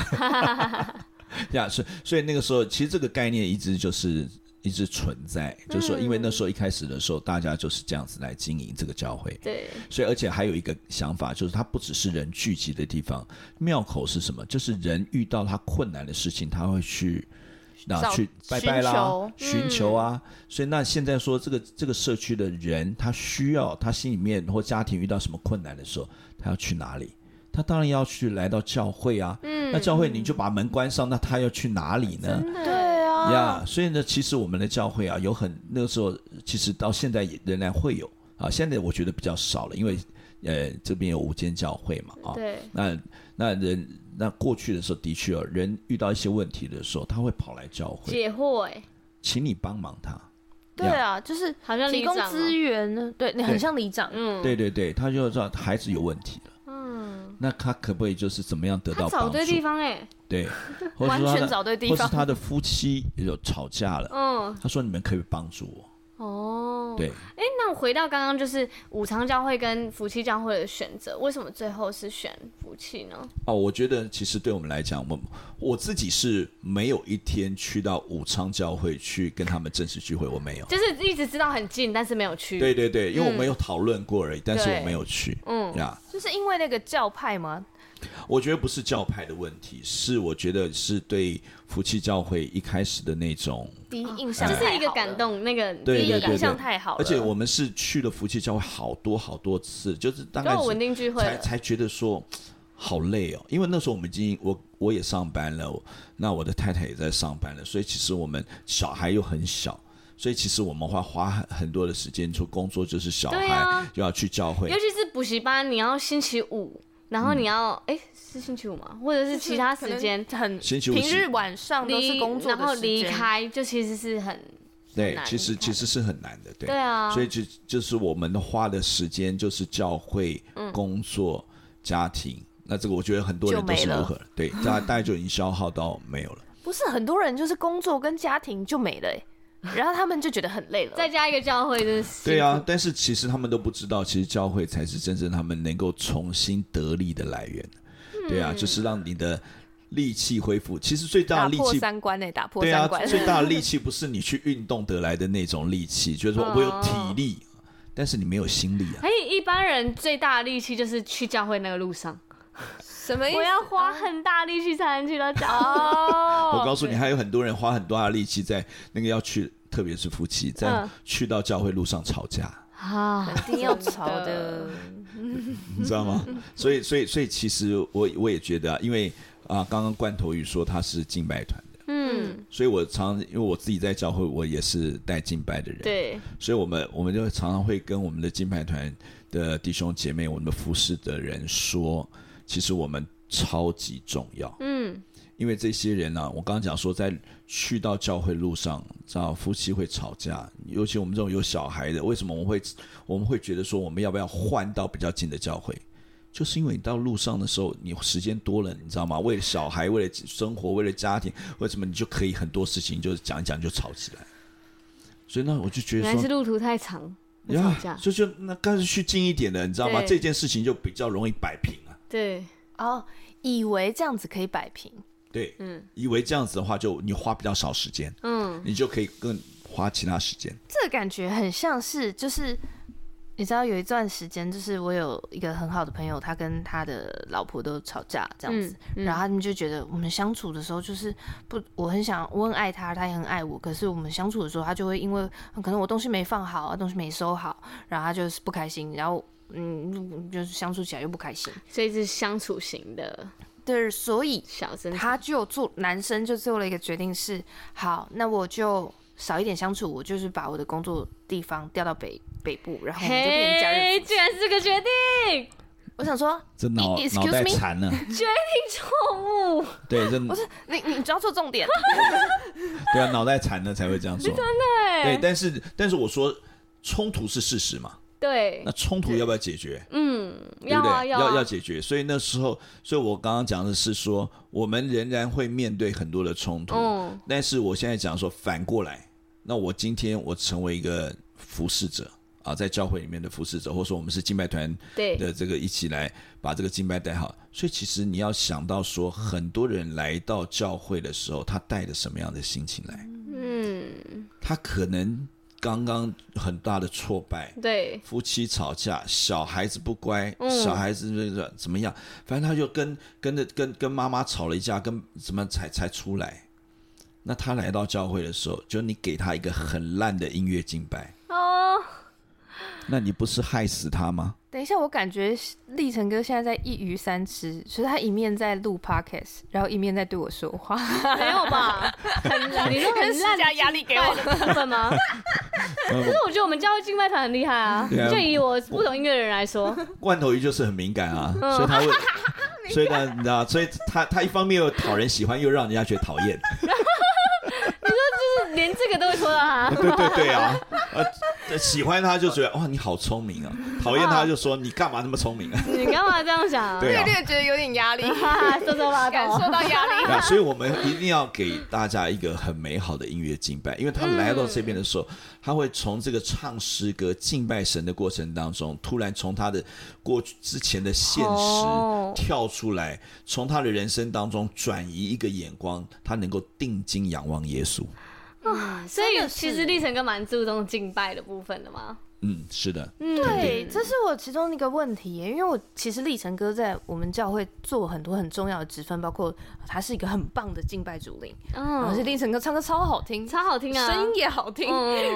Speaker 1: *laughs* 呀，所以所以那个时候，其实这个概念一直就是。一直存在，就是说，因为那时候一开始的时候，大家就是这样子来经营这个教会。
Speaker 2: 对，
Speaker 1: 所以而且还有一个想法，就是它不只是人聚集的地方。庙口是什么？就是人遇到他困难的事情，他会去那去拜拜啦，寻求，求啊。嗯、所以那现在说这个这个社区的人，他需要他心里面或家庭遇到什么困难的时候，他要去哪里？他当然要去来到教会啊。嗯，那教会你就把门关上，那他要去哪里呢？
Speaker 3: 对。
Speaker 1: 呀，yeah, 所以呢，其实我们的教会啊，有很那个时候，其实到现在也仍然会有啊。现在我觉得比较少了，因为呃这边有五间教会嘛啊。
Speaker 2: 对。
Speaker 1: 那那人那过去的时候，的确啊，人遇到一些问题的时候，他会跑来教会
Speaker 2: 解惑哎，
Speaker 1: 请你帮忙他。
Speaker 3: 对啊，就是好像提供资源呢，对你很像里长，嗯，
Speaker 1: 对对对，他就知道孩子有问题了。那他可不可以就是怎么样得到帮助？
Speaker 2: 找对地方哎，
Speaker 1: 对，*laughs*
Speaker 3: 完全找对地方。
Speaker 1: 或是他的夫妻有吵架了，嗯，他说你们可以帮助我。
Speaker 2: 哦，
Speaker 1: 对，
Speaker 2: 哎，那我回到刚刚就是武昌教会跟福气教会的选择，为什么最后是选福气呢？
Speaker 1: 哦，我觉得其实对我们来讲，我我自己是没有一天去到武昌教会去跟他们正式聚会，我没有，
Speaker 2: 就是一直知道很近，但是没有去。
Speaker 1: 对对对，因为我们有讨论过而已，嗯、但是我没有去。嗯呀，
Speaker 3: 就是因为那个教派吗？
Speaker 1: 我觉得不是教派的问题，是我觉得是对福气教会一开始的那种
Speaker 3: 第一印象，
Speaker 2: 就是一个感动，那个第一印象太好了。
Speaker 1: 而且我们是去了福气教会好多好多次，就是大概
Speaker 2: 稳定聚会，
Speaker 1: 才才觉得说好累哦。因为那时候我们已经我我也上班了，那我的太太也在上班了，所以其实我们小孩又很小，所以其实我们会花很很多的时间，就工作就是小孩又要去教会，
Speaker 2: 尤其是补习班，你要星期五。然后你要哎、嗯，是星期五吗？或者是其他时间？很星期五
Speaker 3: 平日晚上都是工作，
Speaker 2: 然后离开就其实是很
Speaker 1: 对，其实其实是很难的，对，
Speaker 2: 对啊，
Speaker 1: 所以就就是我们花的时间就是教会、工作、嗯、家庭，那这个我觉得很多人都是如何，对，大大概就已经消耗到没有了。
Speaker 3: 不是很多人就是工作跟家庭就没了哎。*laughs* 然后他们就觉得很累了，
Speaker 2: 再加一个教会就是。
Speaker 1: 对啊，但是其实他们都不知道，其实教会才是真正他们能够重新得力的来源。嗯、对啊，就是让你的力气恢复。其实最大的力气，破
Speaker 3: 三观呢，打破三观。
Speaker 1: 对啊，*laughs* 最大的力气不是你去运动得来的那种力气，就是说我有体力，哦、但是你没有心力啊。
Speaker 2: 哎，一般人最大的力气就是去教会那个路上。
Speaker 3: 什么意思？
Speaker 2: 我要花很大力气才能去到教 *laughs*
Speaker 1: 我告诉你，还有很多人花很多大的力气在那个要去，特别是夫妻在去到教会路上吵架。
Speaker 3: 啊，肯定要吵的，*laughs*
Speaker 1: 你知道吗？所以，所以，所以，其实我我也觉得啊，因为啊，刚刚罐头鱼说他是敬拜团的，嗯，所以我常因为我自己在教会，我也是带敬拜的人，
Speaker 2: 对，
Speaker 1: 所以我们我们就常常会跟我们的敬拜团的弟兄姐妹，我们的服侍的人说。其实我们超级重要，嗯，因为这些人呢、啊，我刚刚讲说，在去到教会路上，知道夫妻会吵架，尤其我们这种有小孩的，为什么我们会我们会觉得说，我们要不要换到比较近的教会？就是因为你到路上的时候，你时间多了，你知道吗？为了小孩，为了生活，为了家庭，为什么你就可以很多事情就是讲一讲就吵起来？所以呢，我就觉得说，
Speaker 2: 还是路途太长，
Speaker 1: 呀，就就那干脆去近一点的，你知道
Speaker 2: 吗？
Speaker 1: 这件事情就比较容易摆平啊。
Speaker 2: 对，
Speaker 3: 哦，以为这样子可以摆平，
Speaker 1: 对，嗯，以为这样子的话，就你花比较少时间，嗯，你就可以更花其他时间。
Speaker 3: 这个感觉很像是就是。你知道有一段时间，就是我有一个很好的朋友，他跟他的老婆都吵架这样子，嗯嗯、然后他们就觉得我们相处的时候就是不，我很想，我很爱他，他也很爱我，可是我们相处的时候，他就会因为可能我东西没放好，东西没收好，然后他就是不开心，然后嗯，就是相处起来又不开心，
Speaker 2: 所以是相处型的，
Speaker 3: 对，所以
Speaker 2: 小声，
Speaker 3: 他就做男生就做了一个决定是，好，那我就。少一点相处，我就是把我的工作地方调到北北部，然后我们就变成假日。
Speaker 2: 居然是个决定！
Speaker 3: 我想说，
Speaker 1: 这脑脑袋残了，*laughs*
Speaker 2: 决定错误。*laughs*
Speaker 1: 对，这
Speaker 3: 不是你，你抓错重点。*laughs*
Speaker 1: 对啊，脑袋残了才会这样说。
Speaker 2: 真的。
Speaker 1: 对，但是但是我说冲突是事实嘛？
Speaker 2: 对。
Speaker 1: 那冲突要不要解决？
Speaker 2: 嗯，
Speaker 1: 要啊，要要解决。所以那时候，所以我刚刚讲的是说，我们仍然会面对很多的冲突。嗯。但是我现在讲说，反过来。那我今天我成为一个服侍者啊，在教会里面的服侍者，或者说我们是敬拜团的这个一起来把这个敬拜带好。所以其实你要想到说，很多人来到教会的时候，他带着什么样的心情来？嗯，他可能刚刚很大的挫败，
Speaker 2: 对，
Speaker 1: 夫妻吵架，小孩子不乖，小孩子那个怎么样？反正他就跟跟着跟跟妈妈吵了一架，跟怎么才才出来？那他来到教会的时候，就你给他一个很烂的音乐敬拜哦，那你不是害死他吗？
Speaker 3: 等一下，我感觉立成哥现在在一鱼三吃，所以他一面在录 podcast，然后一面在对我说话，*laughs*
Speaker 2: 没有吧？很烂，你说很烂加压力给我的部分吗？*laughs* 可是我觉得我们教会敬拜团很厉害啊，就以我不懂音乐的人来说，
Speaker 1: 罐头鱼就是很敏感啊，*laughs* 所以他会，所以呢，你知道，所以他他一方面又讨人喜欢，又让人家觉得讨厌。
Speaker 2: 连这个都会说到他，
Speaker 1: 对对对啊，呃，喜欢他就觉得哇，你好聪明啊，*laughs* 讨厌他就说你干嘛那么聪明啊？*laughs*
Speaker 2: 你干嘛这样想？*laughs*
Speaker 3: 对啊，觉得有点压力，
Speaker 2: 说说吧，感受到压力。
Speaker 1: 啊，所以我们一定要给大家一个很美好的音乐敬拜，因为他来到这边的时候，他会从这个唱诗歌敬拜神的过程当中，突然从他的过去之前的现实跳出来，从他的人生当中转移一个眼光，他能够定睛仰望耶稣。
Speaker 2: 啊，所以其实立成哥蛮注重敬拜的部分的吗？
Speaker 1: 嗯，是的，
Speaker 3: 嗯，对，这是我其中一个问题耶，因为我其实立成哥在我们教会做很多很重要的职分，包括他是一个很棒的敬拜主领，嗯，而且立成哥唱歌超好听，
Speaker 2: 超好听啊，
Speaker 3: 声音也好听，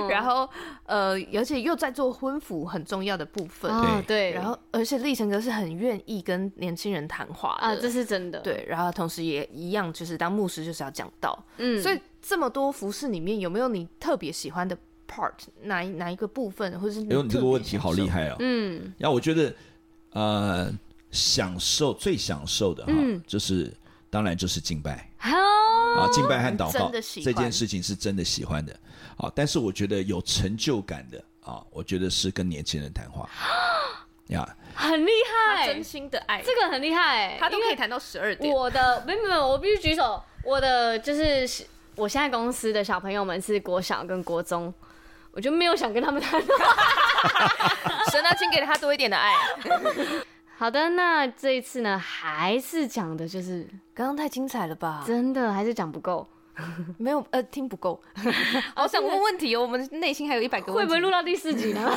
Speaker 3: 然后呃，而且又在做婚服很重要的部分，对，然后而且立成哥是很愿意跟年轻人谈话啊，
Speaker 2: 这是真的，
Speaker 3: 对，然后同时也一样，就是当牧师就是要讲道，嗯，所以这么多服饰里面有没有你特别喜欢的？part 哪一哪一个部分，或者是哎呦，
Speaker 1: 你这个问题好厉害哦。嗯，然后我觉得，呃，享受最享受的哈，就是当然就是敬拜啊，敬拜和祷告这件事情是真的喜欢的啊。但是我觉得有成就感的啊，我觉得是跟年轻人谈话 *gasps* 呀，
Speaker 2: 很厉害，
Speaker 3: 真心的爱，
Speaker 2: 这个很厉害，
Speaker 3: 他都可以谈到十二点。
Speaker 2: 我的没有没有，我必须举手，我的就是我现在公司的小朋友们是国小跟国中。我就没有想跟他们谈 *laughs*
Speaker 3: 神啊，请给他多一点的爱。*laughs*
Speaker 2: 好的，那这一次呢，还是讲的就是
Speaker 3: 刚刚太精彩了吧？
Speaker 2: 真的还是讲不够。*laughs*
Speaker 3: 没有呃，听不够。*laughs* 好想问问题哦，我们内心还有一百个问题，
Speaker 2: 会不会录到第四集呢？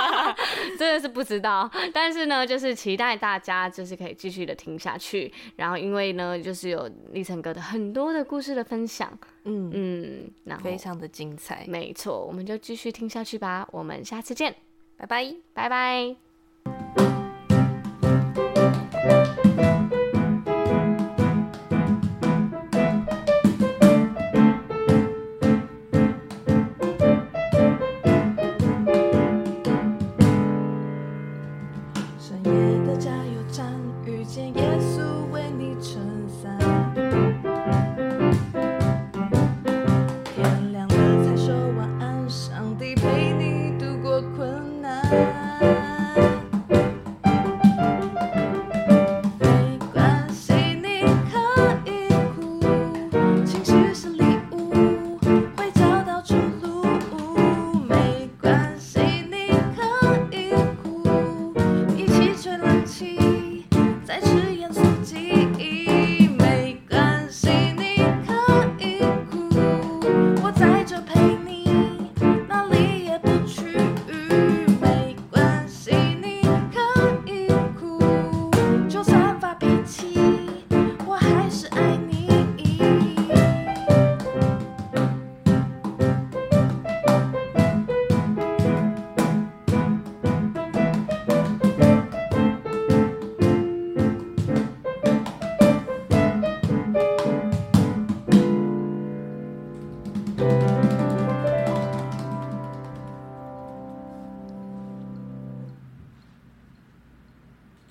Speaker 2: *laughs* 真的是不知道。但是呢，就是期待大家就是可以继续的听下去。然后因为呢，就是有立成哥的很多的故事的分享，嗯嗯，然后
Speaker 3: 非常的精彩。
Speaker 2: 没错，我们就继续听下去吧。我们下次见，
Speaker 3: 拜拜，
Speaker 2: 拜拜。